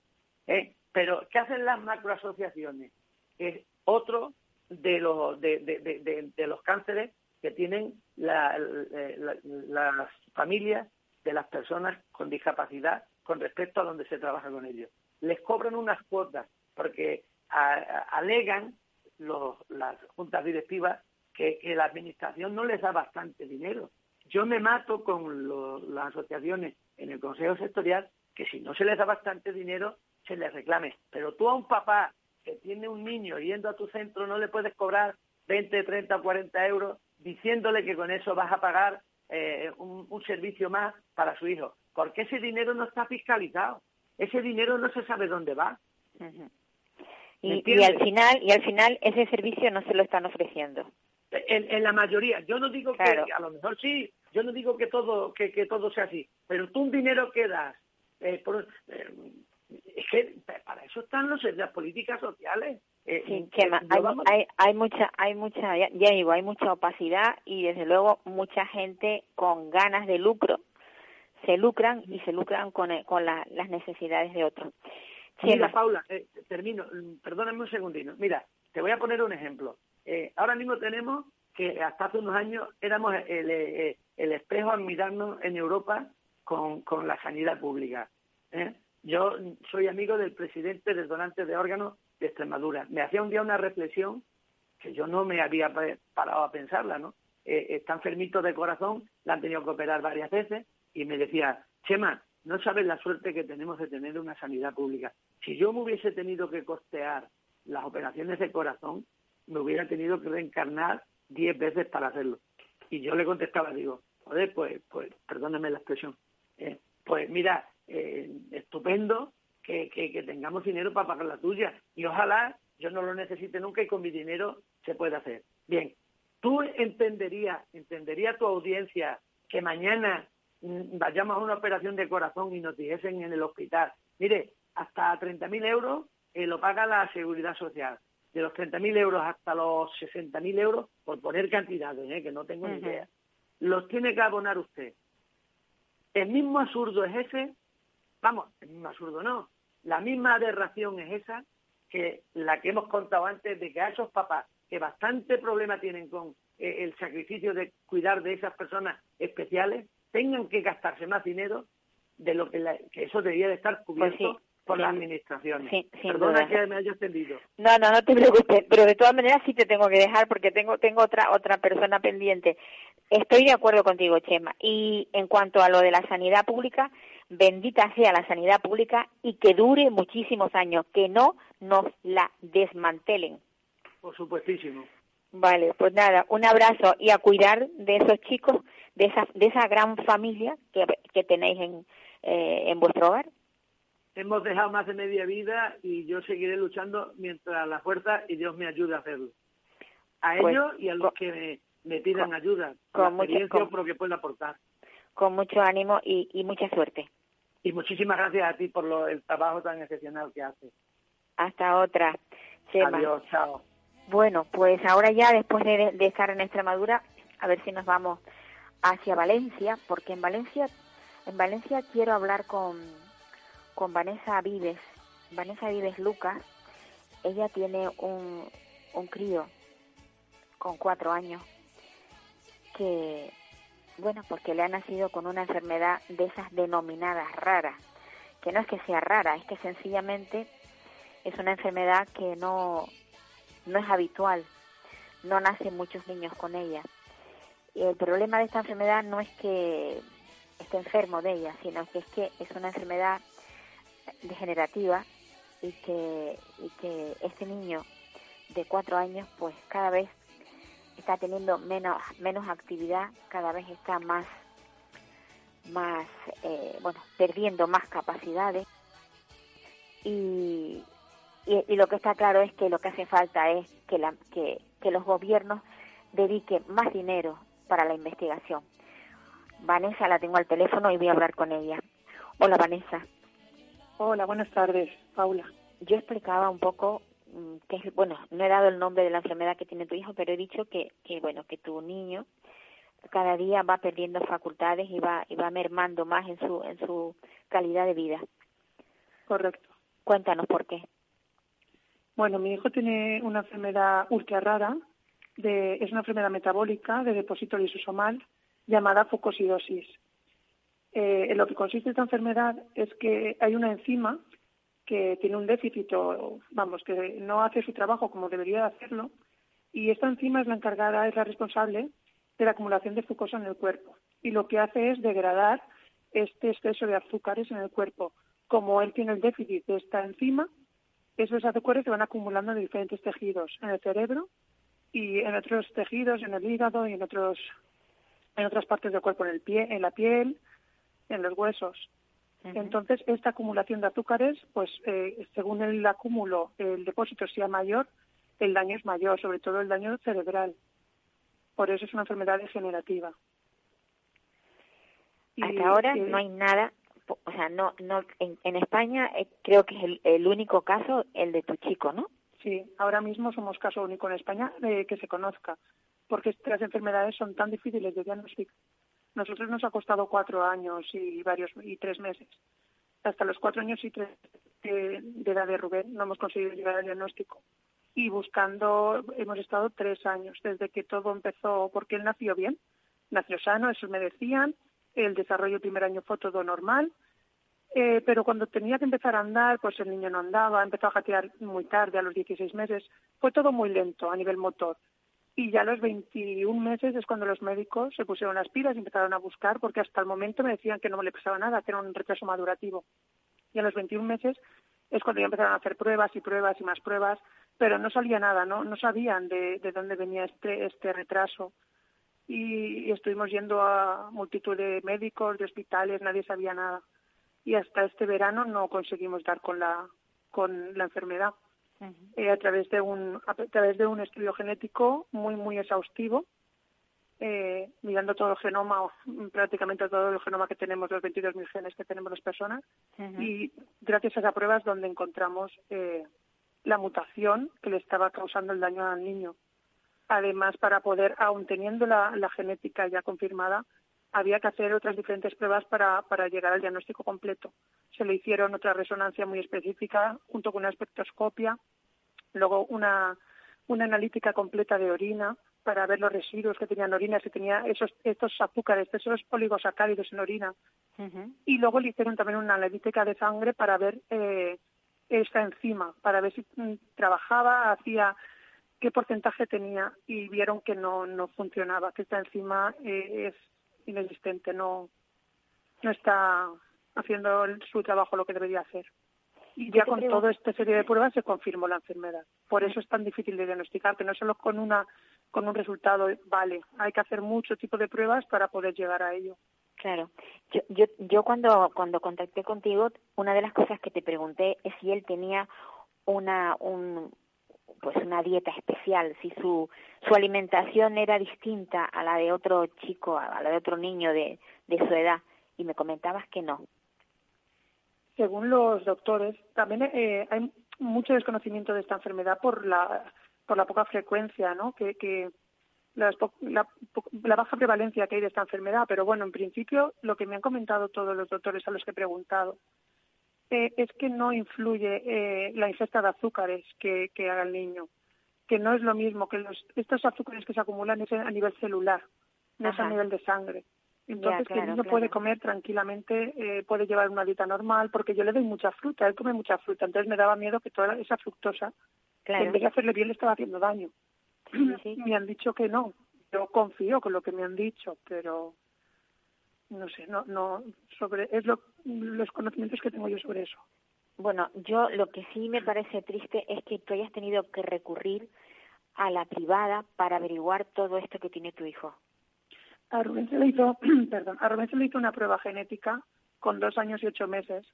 ¿eh? Pero, ¿qué hacen las macroasociaciones? Es otro de los, de, los cánceres que tienen las familias de las personas con discapacidad con respecto a donde se trabaja con ellos. Les cobran unas cuotas porque alegan las juntas directivas que, la administración no les da bastante dinero. Yo me mato con las asociaciones en el Consejo Sectorial que si no se les da bastante dinero, se les reclame. Pero tú a un papá que tiene un niño yendo a tu centro no le puedes cobrar 20, 30, 40 euros diciéndole que con eso vas a pagar eh, un, servicio más para su hijo. Porque ese dinero no está fiscalizado. Ese dinero no se sabe dónde va. Y, al final y al final ese servicio no se lo están ofreciendo. En, la mayoría. Yo no digo que a lo mejor sí. Yo no digo que todo que, que todo sea así. Pero tú un dinero que das eh, por, eh, es que para eso están los, las políticas sociales. Eh, sí, hay, hay, mucha, hay mucha, ya, digo, hay mucha opacidad y desde luego mucha gente con ganas de lucro se lucran y se lucran con, eh, con las necesidades de otros. Mira, Paula, eh, termino, perdóname un segundino. Mira, te voy a poner un ejemplo. Eh, ahora mismo tenemos que hasta hace unos años éramos el, el espejo a mirarnos en Europa con, con la sanidad pública. ¿eh? Yo soy amigo del presidente del donante de órganos de Extremadura. Me hacía un día una reflexión que yo no me había parado a pensarla, ¿no? Eh, está enfermito de corazón, la han tenido que operar varias veces y me decía, Chema, no sabes la suerte que tenemos de tener una sanidad pública. Si yo me hubiese tenido que costear las operaciones de corazón, me hubiera tenido que reencarnar diez veces para hacerlo. Y yo le contestaba, digo, joder, pues, pues perdóname la expresión, eh, pues mira, eh, estupendo que, tengamos dinero para pagar la tuya. Y ojalá yo no lo necesite nunca y con mi dinero se pueda hacer. Bien, tú entenderías, entendería tu audiencia que mañana mm, vayamos a una operación de corazón y nos dijesen en el hospital, mire, hasta 30.000 euros eh, lo paga la seguridad social. De los 30.000 euros hasta los 60.000 euros, por poner cantidades, eh, que no tengo ni idea, los tiene que abonar usted. El mismo absurdo es ese Vamos, el mismo absurdo no. La misma aberración es esa que la que hemos contado antes de que a esos papás que bastante problema tienen con eh, el sacrificio de cuidar de esas personas especiales, tengan que gastarse más dinero de lo que, eso debería de estar pues cubierto por las administraciones. Sí, Perdona que me haya extendido. No, no, no te preocupes, pero de todas maneras sí te tengo que dejar porque tengo tengo otra otra persona pendiente. Estoy de acuerdo contigo, Chema. Y en cuanto a lo de la sanidad pública, bendita sea la sanidad pública y que dure muchísimos años, que no nos la desmantelen. Por supuestísimo. Vale, pues nada, un abrazo y a cuidar de esos chicos, de esa, de esa gran familia que, que tenéis en, eh, en vuestro hogar. Hemos dejado más de media vida y yo seguiré luchando mientras la fuerza y Dios me ayude a hacerlo. A pues, ellos y a los que me, pidan ayuda, con, la experiencia por lo que pueda aportar. Con mucho ánimo y, y mucha suerte. Y muchísimas gracias a ti por lo, el trabajo tan excepcional que haces. Hasta otra. Adiós, chao. Bueno, pues ahora ya después de, estar en Extremadura, a ver si nos vamos hacia Valencia, porque en Valencia, en Valencia quiero hablar con, con Vanessa Vives. Vanessa Vives Lucas, ella tiene un, un crío con cuatro años que bueno, porque le ha nacido con una enfermedad de esas denominadas raras, que no es que sea rara, es que sencillamente es una enfermedad que no, no es habitual, no nacen muchos niños con ella. El problema de esta enfermedad no es que esté enfermo de ella, sino que es que es una enfermedad degenerativa y que, y que este niño de cuatro años pues cada vez está teniendo menos, menos actividad, cada vez está más, más, eh, bueno, perdiendo más capacidades. Y, y, lo que está claro es que lo que hace falta es que, la, que, que los gobiernos dediquen más dinero para la investigación. Vanessa la tengo al teléfono y voy a hablar con ella. Hola Vanessa. Hola, buenas tardes, Paula. Yo explicaba un poco mm, que es, bueno, no he dado el nombre de la enfermedad que tiene tu hijo, pero he dicho que, que bueno, que tu niño cada día va perdiendo facultades y va y va mermando más en su en su calidad de vida. Correcto. Cuéntanos por qué. Bueno, mi hijo tiene una enfermedad ultra rara, de, es una enfermedad metabólica de depósito lisosomal llamada focosidosis. Eh, en lo que consiste esta enfermedad es que hay una enzima que tiene un déficit vamos, que no hace su trabajo como debería hacerlo, y esta enzima es la encargada, es la responsable de la acumulación de glucosa en el cuerpo. Y lo que hace es degradar este exceso de azúcares en el cuerpo. Como él tiene el déficit de esta enzima, esos azúcares se van acumulando en diferentes tejidos, en el cerebro y en otros tejidos, en el hígado y en otros en otras partes del cuerpo, en el pie, en la piel, en los huesos. Entonces, esta acumulación de azúcares, pues eh, según el acúmulo, el depósito sea mayor, el daño es mayor, sobre todo el daño cerebral. Por eso es una enfermedad degenerativa. Hasta ahora no hay nada, o sea, no, no, en, España eh, creo que es el, el, único caso el de tu chico, ¿no? Sí, ahora mismo somos caso único en España de que se conozca, porque estas enfermedades son tan difíciles de diagnosticar. Nosotros nos ha costado cuatro años y varios y tres meses. Hasta los cuatro años y tres de, de edad de Rubén no hemos conseguido llegar al diagnóstico y buscando hemos estado tres años desde que todo empezó porque él nació bien, nació sano, eso me decían, el desarrollo primer año fue todo normal, eh, pero cuando tenía que empezar a andar, pues el niño no andaba, empezó a jatear muy tarde, a los 16 meses, fue todo muy lento a nivel motor. Y ya a los 21 meses es cuando los médicos se pusieron las pilas y empezaron a buscar, porque hasta el momento me decían que no le pasaba nada, que era un retraso madurativo. Y a los 21 meses es cuando ya empezaron a hacer pruebas y pruebas y más pruebas, pero no salía nada, no, no sabían de, de dónde venía este, este retraso. Y, estuvimos yendo a multitud de médicos, de hospitales, nadie sabía nada. Y hasta este verano no conseguimos dar con la, con la enfermedad. Eh, a través de un a través de un estudio genético muy muy exhaustivo eh, mirando todo el genoma, prácticamente todo el genoma que tenemos, los 22.000 genes que tenemos las personas, y gracias a esa prueba es donde encontramos eh, la mutación que le estaba causando el daño al niño. Además, para poder, aun teniendo la, genética ya confirmada, había que hacer otras diferentes pruebas para, para llegar al diagnóstico completo. Se le hicieron otra resonancia muy específica junto con una espectroscopia, luego una, una analítica completa de orina, para ver los residuos que tenía en orina, si tenía esos, estos azúcares, esos oligosacáridos en orina. Y luego le hicieron también una analítica de sangre para ver eh, esta enzima, para ver si mm, trabajaba, hacía qué porcentaje tenía y vieron que no, no funcionaba, que esta enzima eh, es inexistente, no, no está haciendo su trabajo lo que debería hacer. Y ya con toda esta serie de pruebas se confirmó la enfermedad. Por eso es tan difícil de diagnosticar, que no solo con una con un resultado vale, hay que hacer mucho tipo de pruebas para poder llegar a ello. Claro. Yo, yo, yo cuando, cuando contacté contigo, una de las cosas que te pregunté es si él tenía una, un, pues una dieta especial, si su, su alimentación era distinta a la de otro chico, a la de otro niño de, de su edad, y me comentabas que no según los doctores, también eh, hay mucho desconocimiento de esta enfermedad por la, por la poca frecuencia, ¿no? Que, que la, la, baja prevalencia que hay de esta enfermedad. Pero bueno, en principio, lo que me han comentado todos los doctores a los que he preguntado eh, es que no influye eh, la ingesta de azúcares que, que haga el niño, que no es lo mismo que los, estos azúcares que se acumulan es a nivel celular, no es a nivel de sangre. Entonces, que el niño puede comer tranquilamente, eh, puede llevar una dieta normal, porque yo le doy mucha fruta, él come mucha fruta, entonces me daba miedo que toda esa fructosa, en vez de hacerle bien, le estaba haciendo daño. *clears throat* me han dicho que no, yo confío con lo que me han dicho, pero no sé, no, no, sobre, es lo, los conocimientos que tengo yo sobre eso. Bueno, yo lo que sí me parece triste es que tú hayas tenido que recurrir a la privada para averiguar todo esto que tiene tu hijo. A Rubén se le hizo, *clears throat* perdón, a Rubén se le hizo una prueba genética con dos años y ocho meses,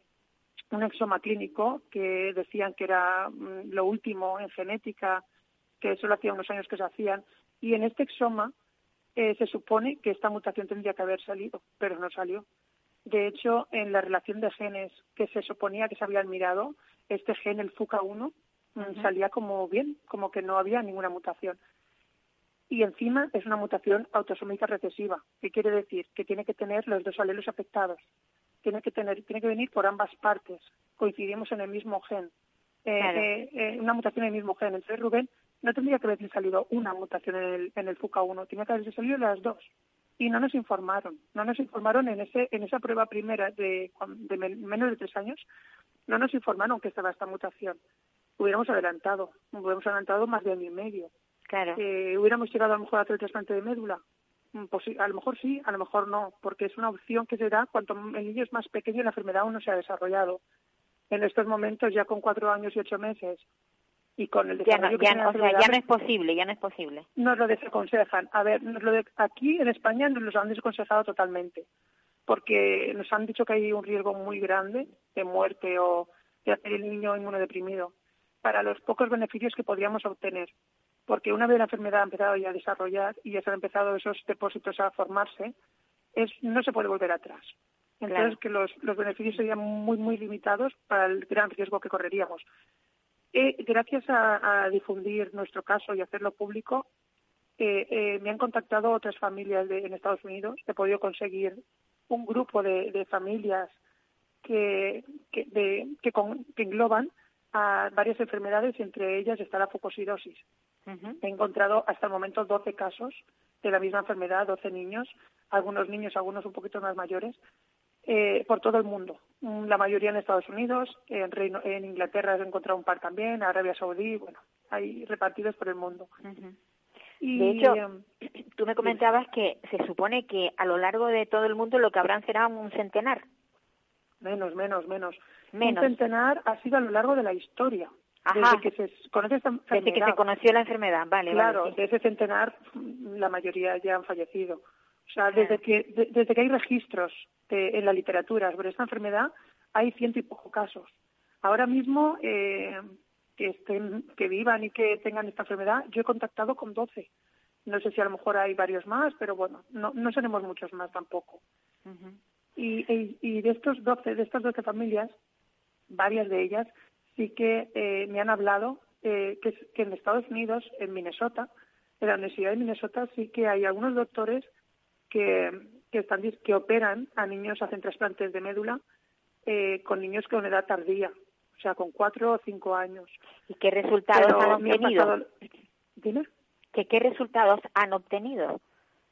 un exoma clínico que decían que era mm, lo último en genética, que solo hacía unos años que se hacían, y en este exoma eh, se supone que esta mutación tendría que haber salido, pero no salió. De hecho, en la relación de genes que se suponía que se habían mirado, este gen, el FUCA1, mm, salía como bien, como que no había ninguna mutación y encima es una mutación autosómica recesiva. ¿Qué quiere decir? Que tiene que tener los dos alelos afectados. Tiene que tener, tiene que venir por ambas partes. Coincidimos en el mismo gen. Eh, eh, eh, una mutación en el mismo gen. Entonces, Rubén, no tendría que haber salido una mutación en el, en el FUCA1, tenía que haber salido las dos. Y no nos informaron. No nos informaron en, ese, en esa prueba primera de, de menos de tres años, no nos informaron que estaba esta mutación. Hubiéramos adelantado, hubiéramos adelantado más de año y medio. Claro. Eh, ¿Hubiéramos llegado a lo mejor a hacer el trasplante de médula? Mm, pues a lo mejor sí, a lo mejor no, porque es una opción que se da cuanto el niño es más pequeño y la enfermedad aún no se ha desarrollado. En estos momentos, ya con cuatro años y ocho meses, y con el ya no, ya, no, o sea, ya no es posible, ya no es posible. Nos lo desaconsejan. A ver, nos lo de, aquí en España nos lo han desaconsejado totalmente, porque nos han dicho que hay un riesgo muy grande de muerte o de hacer el niño inmunodeprimido para los pocos beneficios que podríamos obtener porque una vez la enfermedad ha empezado ya a desarrollar y ya se han empezado esos depósitos a formarse, es, no se puede volver atrás. Entonces, que los, los beneficios serían muy, muy limitados para el gran riesgo que correríamos. Eh, gracias a, difundir nuestro caso y hacerlo público, eh, eh, me han contactado otras familias de, en Estados Unidos. He podido conseguir un grupo de, familias que, que, que, que engloban a varias enfermedades, entre ellas está la focosidosis. He encontrado hasta el momento 12 casos de la misma enfermedad, 12 niños, algunos niños, algunos un poquito más mayores, eh, por todo el mundo. Mm, la mayoría en Estados Unidos, en, Reino, en Inglaterra he encontrado un par también, Arabia Saudí, bueno, hay repartidos por el mundo. y, de hecho, em, tú me comentabas que se supone que a lo largo de todo el mundo lo que habrán será un centenar. Menos, menos, menos. menos. Un centenar ha sido a lo largo de la historia. Ajá. Desde que se conoce esta Desde que se conoció la enfermedad, vale. Claro, de ese centenar la mayoría ya han fallecido. O sea, desde que desde que hay registros en la literatura sobre esta enfermedad, hay ciento y poco casos. Ahora mismo, eh, que estén, que vivan y que tengan esta enfermedad, yo he contactado con 12. No sé si a lo mejor hay varios más, pero bueno, no, no seremos muchos más tampoco. y, y, y, de estos 12, de estas 12 familias, varias de ellas sí que eh, me han hablado eh, que, que, en Estados Unidos, en Minnesota, en la Universidad de Minnesota, sí que hay algunos doctores que, que, están, que operan a niños, hacen trasplantes de médula eh, con niños con edad tardía, o sea, con cuatro o cinco años. ¿Y qué resultados han obtenido? ¿Dime? ¿Que ¿Qué resultados han obtenido?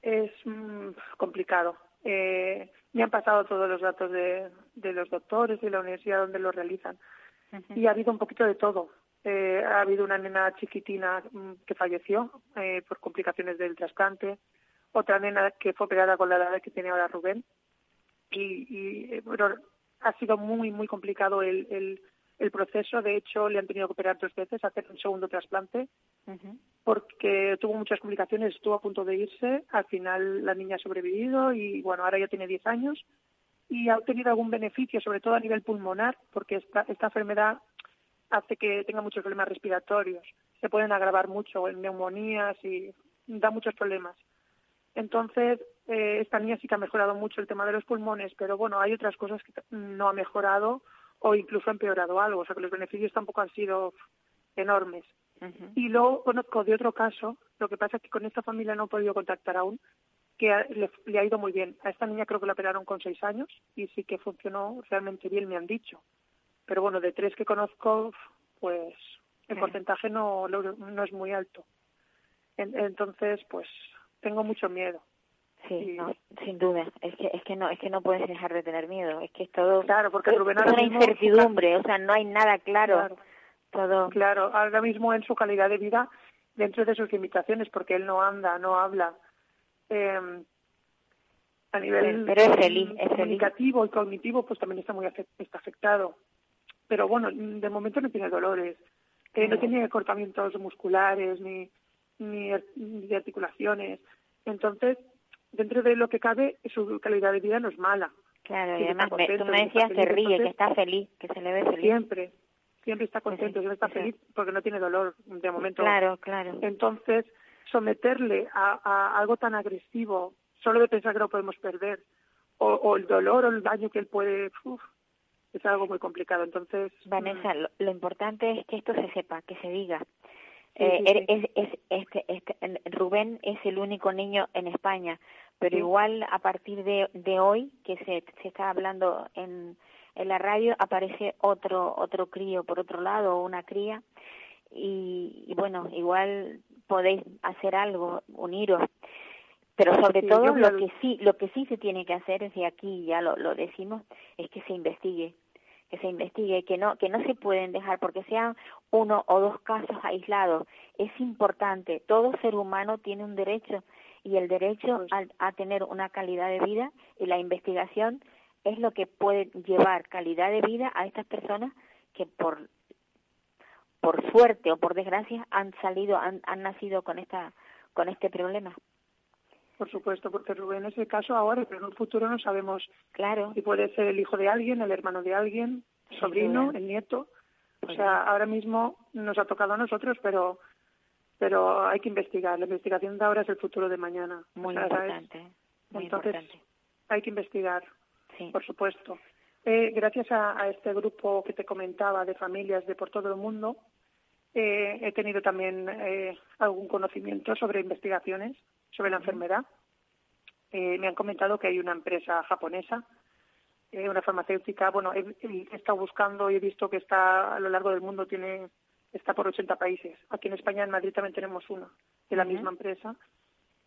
Es mm, complicado. Eh, me han pasado todos los datos de, de los doctores y la universidad donde lo realizan y ha habido un poquito de todo. Eh, ha habido una nena chiquitina mm, que falleció eh, por complicaciones del trasplante, otra nena que fue operada con la edad que tiene ahora Rubén. Y, y eh, bueno, ha sido muy, muy complicado el, el, el, proceso. De hecho, le han tenido que operar dos veces, hacer un segundo trasplante, porque tuvo muchas complicaciones, estuvo a punto de irse. Al final la niña ha sobrevivido y, bueno, ahora ya tiene 10 años y ha obtenido algún beneficio, sobre todo a nivel pulmonar, porque esta, esta enfermedad hace que tenga muchos problemas respiratorios. Se pueden agravar mucho en neumonías y da muchos problemas. Entonces, eh, esta niña sí que ha mejorado mucho el tema de los pulmones, pero bueno, hay otras cosas que no ha mejorado o incluso ha empeorado algo, o sea que los beneficios tampoco han sido enormes. Y luego conozco de otro caso, lo que pasa es que con esta familia no he podido contactar aún, que le, ha ido muy bien. A esta niña creo que la operaron con seis años y sí que funcionó realmente bien, me han dicho. Pero bueno, de tres que conozco, pues el porcentaje no, no es muy alto. entonces, pues tengo mucho miedo. Sí, sin duda. Es que es que no es que no puedes dejar de tener miedo. Es que es todo. Claro, porque Rubén es una incertidumbre. O sea, no hay nada claro. Claro. Todo. Claro. Ahora mismo en su calidad de vida, dentro de sus limitaciones, porque él no anda, no habla, eh, a nivel comunicativo y cognitivo pues también está muy está afectado pero bueno de momento no tiene dolores eh, no tiene cortamientos musculares ni, ni, de articulaciones entonces dentro de lo que cabe, su calidad de vida no es mala. Claro, y además me- tú contento, me decías que ríe, que está feliz, que se le ve feliz. Siempre, siempre está contento, sí, siempre está feliz porque no tiene dolor de momento. Claro, claro. Entonces, someterle a, a algo tan agresivo, solo de pensar que lo podemos perder, o, o el dolor o el daño que él puede, uf, es algo muy complicado. Entonces, Vanessa, lo, lo importante es que esto se sepa, que se diga. Sí, Eh, sí, er- sí. es, es, este, este, Rubén es el único niño en España, pero igual a partir de, de hoy, que se, se está hablando en, en la radio, aparece otro otro crío por otro lado, o una cría, y, y bueno, igual podéis hacer algo, uniros. Pero sobre Sí, todo lo que sí lo que sí se tiene que hacer, y aquí ya lo, lo decimos, es que se investigue que se investigue, que no, que no se pueden dejar porque sean uno o dos casos aislados. Es importante, todo ser humano tiene un derecho y el derecho a, a tener una calidad de vida y la investigación es lo que puede llevar calidad de vida a estas personas que por por suerte o por desgracia han salido, han, han nacido con esta con este problema. por supuesto, porque Rubén es el caso ahora, pero en un futuro no sabemos Claro, si puede ser el hijo de alguien, el hermano de alguien, Sin sobrino, el nieto. O Pues sea, ahora mismo nos ha tocado a nosotros, pero pero hay que investigar. La investigación de ahora es el futuro de mañana. O muy ¿sabes? importante, muy Entonces, importante. hay que investigar, Sí. por supuesto. Eh, gracias a, a este grupo que te comentaba de familias de por todo el mundo, eh, he tenido también eh, algún conocimiento sobre investigaciones sobre la enfermedad. Eh, me han comentado que hay una empresa japonesa, eh, una farmacéutica. Bueno, he, he estado buscando y he visto que está a lo largo del mundo, tiene está por 80 países. Aquí en España, en Madrid, también tenemos una de la misma empresa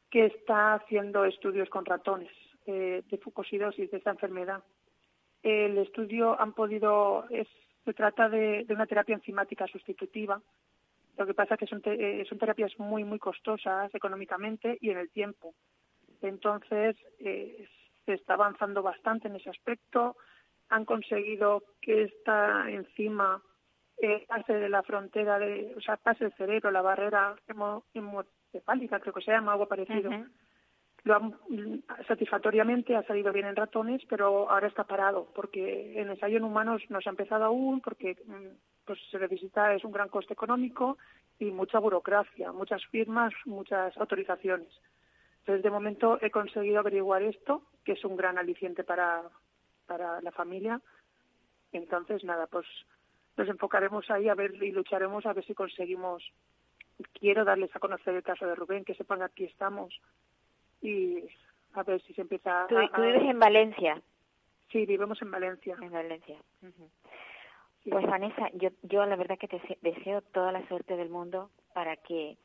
que está haciendo estudios con ratones eh, de fucosidosis de esta enfermedad. El estudio han podido, es, se trata de, una terapia enzimática sustitutiva. Lo que pasa es que son, te- eh, son terapias muy, muy costosas económicamente y en el tiempo. Entonces, eh, se está avanzando bastante en ese aspecto. Han conseguido que esta enzima eh, pase de la frontera, de, o sea, pase el cerebro, la barrera hemo- hemocefálica, creo que se llama, algo parecido. Lo han, satisfactoriamente ha salido bien en ratones, pero ahora está parado, porque en ensayo en humanos no se ha empezado aún, porque mm, pues se necesita, es un gran coste económico y mucha burocracia, muchas firmas, muchas autorizaciones. Entonces, de momento he conseguido averiguar esto, que es un gran aliciente para, para la familia. Entonces, nada, pues nos enfocaremos ahí a ver y lucharemos a ver si conseguimos. Quiero darles a conocer el caso de Rubén, que sepan que aquí estamos y a ver si se empieza a... Tú, vives en Valencia. Sí, vivimos en Valencia. En Valencia. Sí. Pues Vanessa, yo, yo la verdad que te se- deseo toda la suerte del mundo para que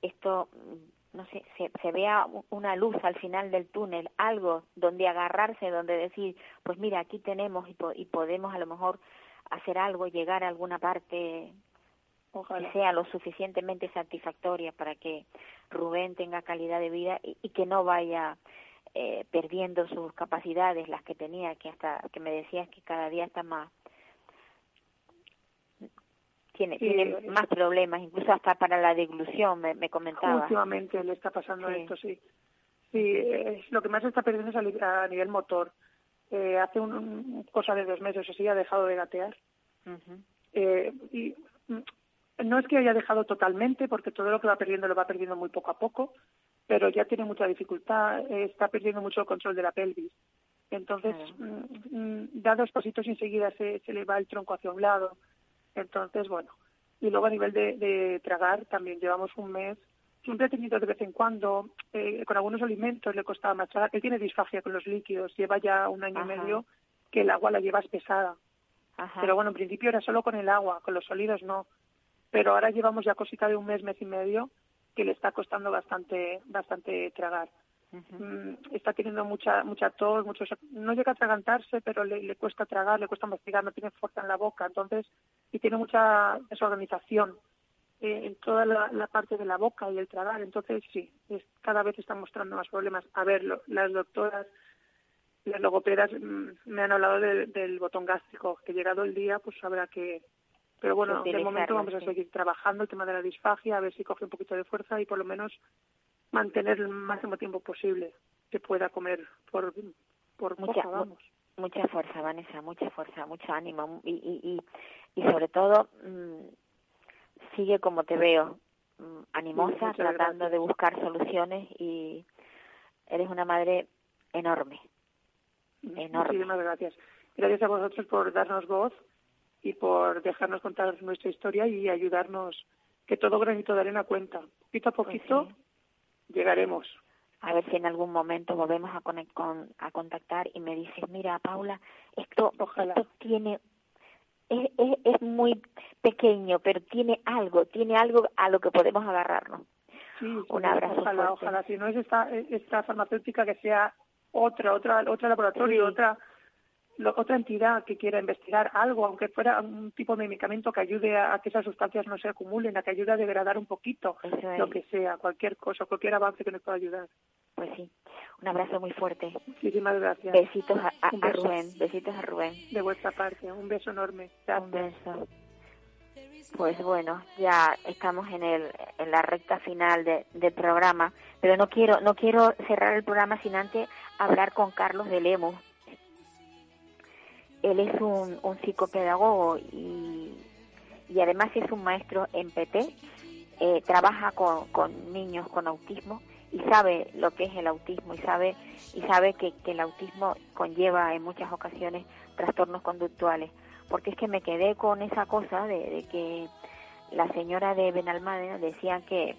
esto, mm, no sé, se, se vea una luz al final del túnel, algo donde agarrarse, donde decir, pues mira, aquí tenemos y, po- y podemos a lo mejor hacer algo, llegar a alguna parte que sea lo suficientemente satisfactoria para que Rubén tenga calidad de vida y, y que no vaya eh, perdiendo sus capacidades, las que tenía, que hasta que me decías que cada día está más tiene Sí, tiene más problemas, incluso hasta para la deglución, me, me comentaba. Últimamente le está pasando Sí. esto, sí. Sí, es, lo que más está perdiendo es a, nivel motor. Eh, hace un, un- cosa de dos meses así ha dejado de gatear. Eh, y no es que haya dejado totalmente, porque todo lo que va perdiendo lo va perdiendo muy poco a poco, pero ya tiene mucha dificultad, eh, está perdiendo mucho el control de la pelvis. Entonces, mm, mm, da dos pasitos y enseguida se, se le va el tronco hacia un lado. Entonces, bueno. Y luego a nivel de, de tragar, también llevamos un mes. Siempre ha tenido de vez en cuando, eh, con algunos alimentos le costaba más tragar. Él tiene disfagia con los líquidos, lleva ya un año Ajá. y medio que el agua la lleva espesada. Ajá. Pero bueno, en principio era solo con el agua, con los sólidos no. Pero ahora llevamos ya cosita de un mes, mes y medio, que le está costando bastante, bastante tragar. Mm, está teniendo mucha, mucha tos, muchos, no llega a atragantarse, pero le, le cuesta tragar, le cuesta mastigar, no tiene fuerza en la boca, entonces, y tiene mucha desorganización eh, en toda la, la parte de la boca y el tragar, entonces sí, es, cada vez está mostrando más problemas. A ver, lo- las doctoras, las logopedas mm, me han hablado de- del botón gástrico, que llegado el día, pues habrá que, pero bueno, de momento vamos a seguir trabajando el tema de la disfagia, a ver si coge un poquito de fuerza y por lo menos mantener el máximo tiempo posible. que pueda comer por, por mucha, poco, vamos. Mucha fuerza, Vanessa, mucha fuerza, mucho ánimo y, y, y, y sobre todo mmm, sigue como te veo, mmm, animosa, sí, tratando gracias. de buscar soluciones y eres una madre enorme, enorme. Muchísimas gracias. Gracias a vosotros por darnos voz y por dejarnos contar nuestra historia y ayudarnos, que todo granito de arena cuenta. Poquito a poquito Pues sí. llegaremos. a ver si en algún momento volvemos a, conect- con, a contactar y me dices, mira, Paula, esto, Ojalá. esto tiene, es, es, es muy pequeño, pero tiene algo, tiene algo a lo que podemos agarrarnos. Sí, Un abrazo Ojalá, fuerte. ojalá. Si no es esta, esta farmacéutica que sea otra, otra, otro laboratorio, Sí. otra, lo- otra entidad que quiera investigar algo, aunque fuera un tipo de medicamento que ayude a, a que esas sustancias no se acumulen, a que ayude a degradar un poquito, es. lo que sea, cualquier cosa, cualquier avance que nos pueda ayudar. Pues sí, un abrazo muy fuerte. Muchísimas gracias. Besitos a. Rubén, besitos a Rubén. De vuestra parte, un beso enorme. Un beso. Pues bueno, ya estamos en el en la recta final de- del programa, pero no quiero no quiero cerrar el programa sin antes hablar con Carlos de Lemus. Él es un, un psicopedagogo y, y además es un maestro en PT. eh, trabaja con, con niños con autismo y sabe lo que es el autismo y sabe y sabe que, que el autismo conlleva en muchas ocasiones trastornos conductuales porque es que me quedé con esa cosa de, de que la señora de Benalmádena decía que,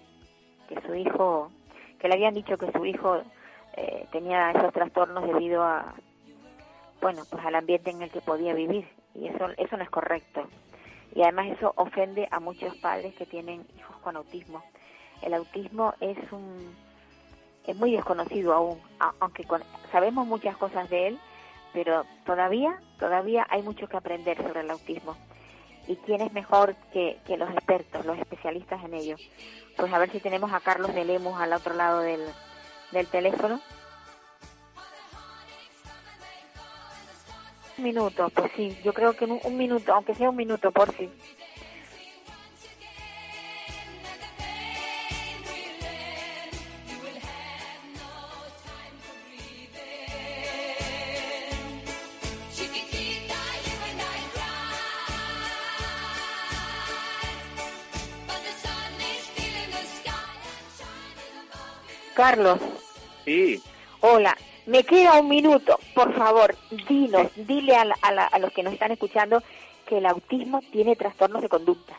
que su hijo, que le habían dicho que su hijo eh, tenía esos trastornos debido a, bueno, pues al ambiente en el que podía vivir y eso, eso no es correcto. Y además eso ofende a muchos padres que tienen hijos con autismo. El autismo es un es muy desconocido aún, aunque con- sabemos muchas cosas de él, pero todavía, todavía hay mucho que aprender sobre el autismo. ¿Y quién es mejor que, que los expertos, los especialistas en ello? Pues a ver si tenemos a Carlos de Lemus al otro lado del, del teléfono. Un minuto, pues sí, yo creo que un, un minuto, aunque sea un minuto, por sí. Carlos, Sí, hola, me queda un minuto, por favor, dinos, dile a, la- a la- a los que nos están escuchando que el autismo tiene trastornos de conducta.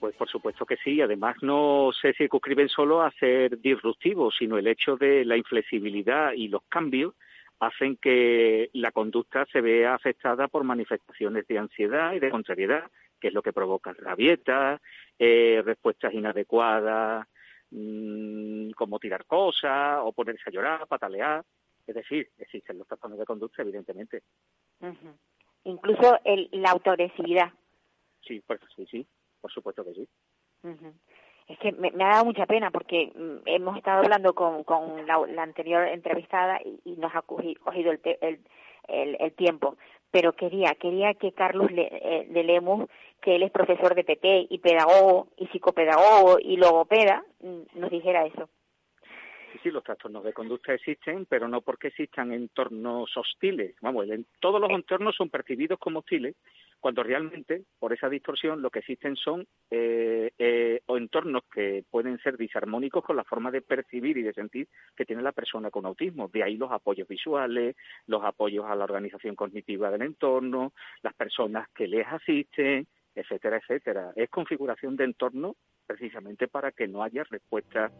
pues por supuesto que sí. Además, no se circunscriben solo a ser disruptivos, sino el hecho de la inflexibilidad y los cambios hacen que la conducta se vea afectada por manifestaciones de ansiedad y de contrariedad, que es lo que provoca rabietas, eh, respuestas inadecuadas, mm, como tirar cosas o ponerse a llorar, patalear. Es decir, existen los trastornos de conducta, evidentemente. Incluso el, la autoagresividad. Sí, pues sí, sí, por supuesto que sí. Es que me, me ha dado mucha pena porque mm, hemos estado hablando con, con la, la anterior entrevistada y, y nos ha cogi- cogido el, te- el, el, el tiempo. Pero quería quería que Carlos Le, eh, de Lemus, que él es profesor de PT y pedagogo y psicopedagogo y logopeda, mm, nos dijera eso. Sí, sí, los trastornos de conducta existen, pero no porque existan entornos hostiles. Vamos, todos los entornos son percibidos como hostiles, cuando realmente, por esa distorsión, lo que existen son eh, eh, o entornos que pueden ser disarmónicos con la forma de percibir y de sentir que tiene la persona con autismo. De ahí los apoyos visuales, los apoyos a la organización cognitiva del entorno, las personas que les asisten, etcétera, etcétera. Es configuración de entorno precisamente para que no haya respuesta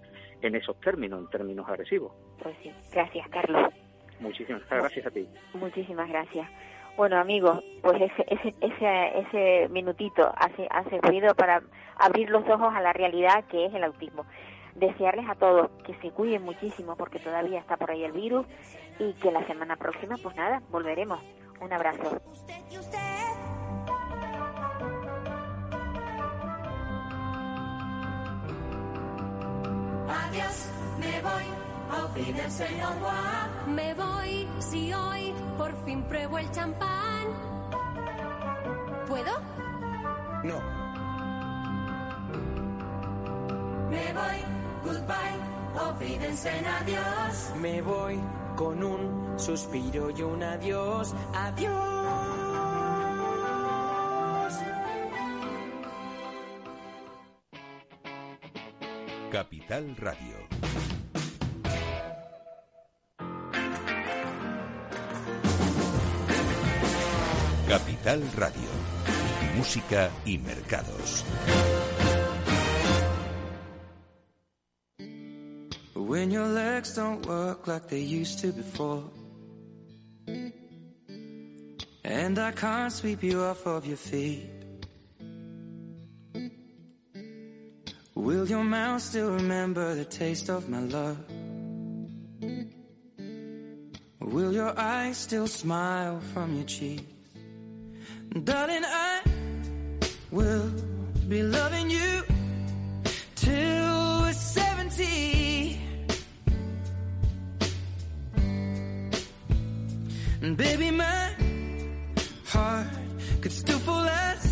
en esos términos, en términos agresivos. Pues sí, gracias Carlos. Muchísimas gracias a ti. Muchísimas gracias. Bueno, amigos, pues ese, ese, ese, ese minutito hace, ha servido para abrir los ojos a la realidad que es el autismo. Desearles a todos que se cuiden muchísimo porque todavía está por ahí el virus y que la semana próxima, pues nada, volveremos. Un abrazo. Adiós, me voy, auf Wiedersehen, au revoir. Me voy si hoy por fin pruebo el champán. ¿Puedo? No. Me voy, goodbye, olvídense en adiós. Me voy con un suspiro y un adiós, adiós. Capital Radio. Capital Radio. Música y mercados. When your legs don't work like they used to before. And I can't sweep you off of your feet. Will your mouth still remember the taste of my love? Will your eyes still smile from your cheeks? Darling, I will be loving you till we're 70. And baby, my heart could still fall as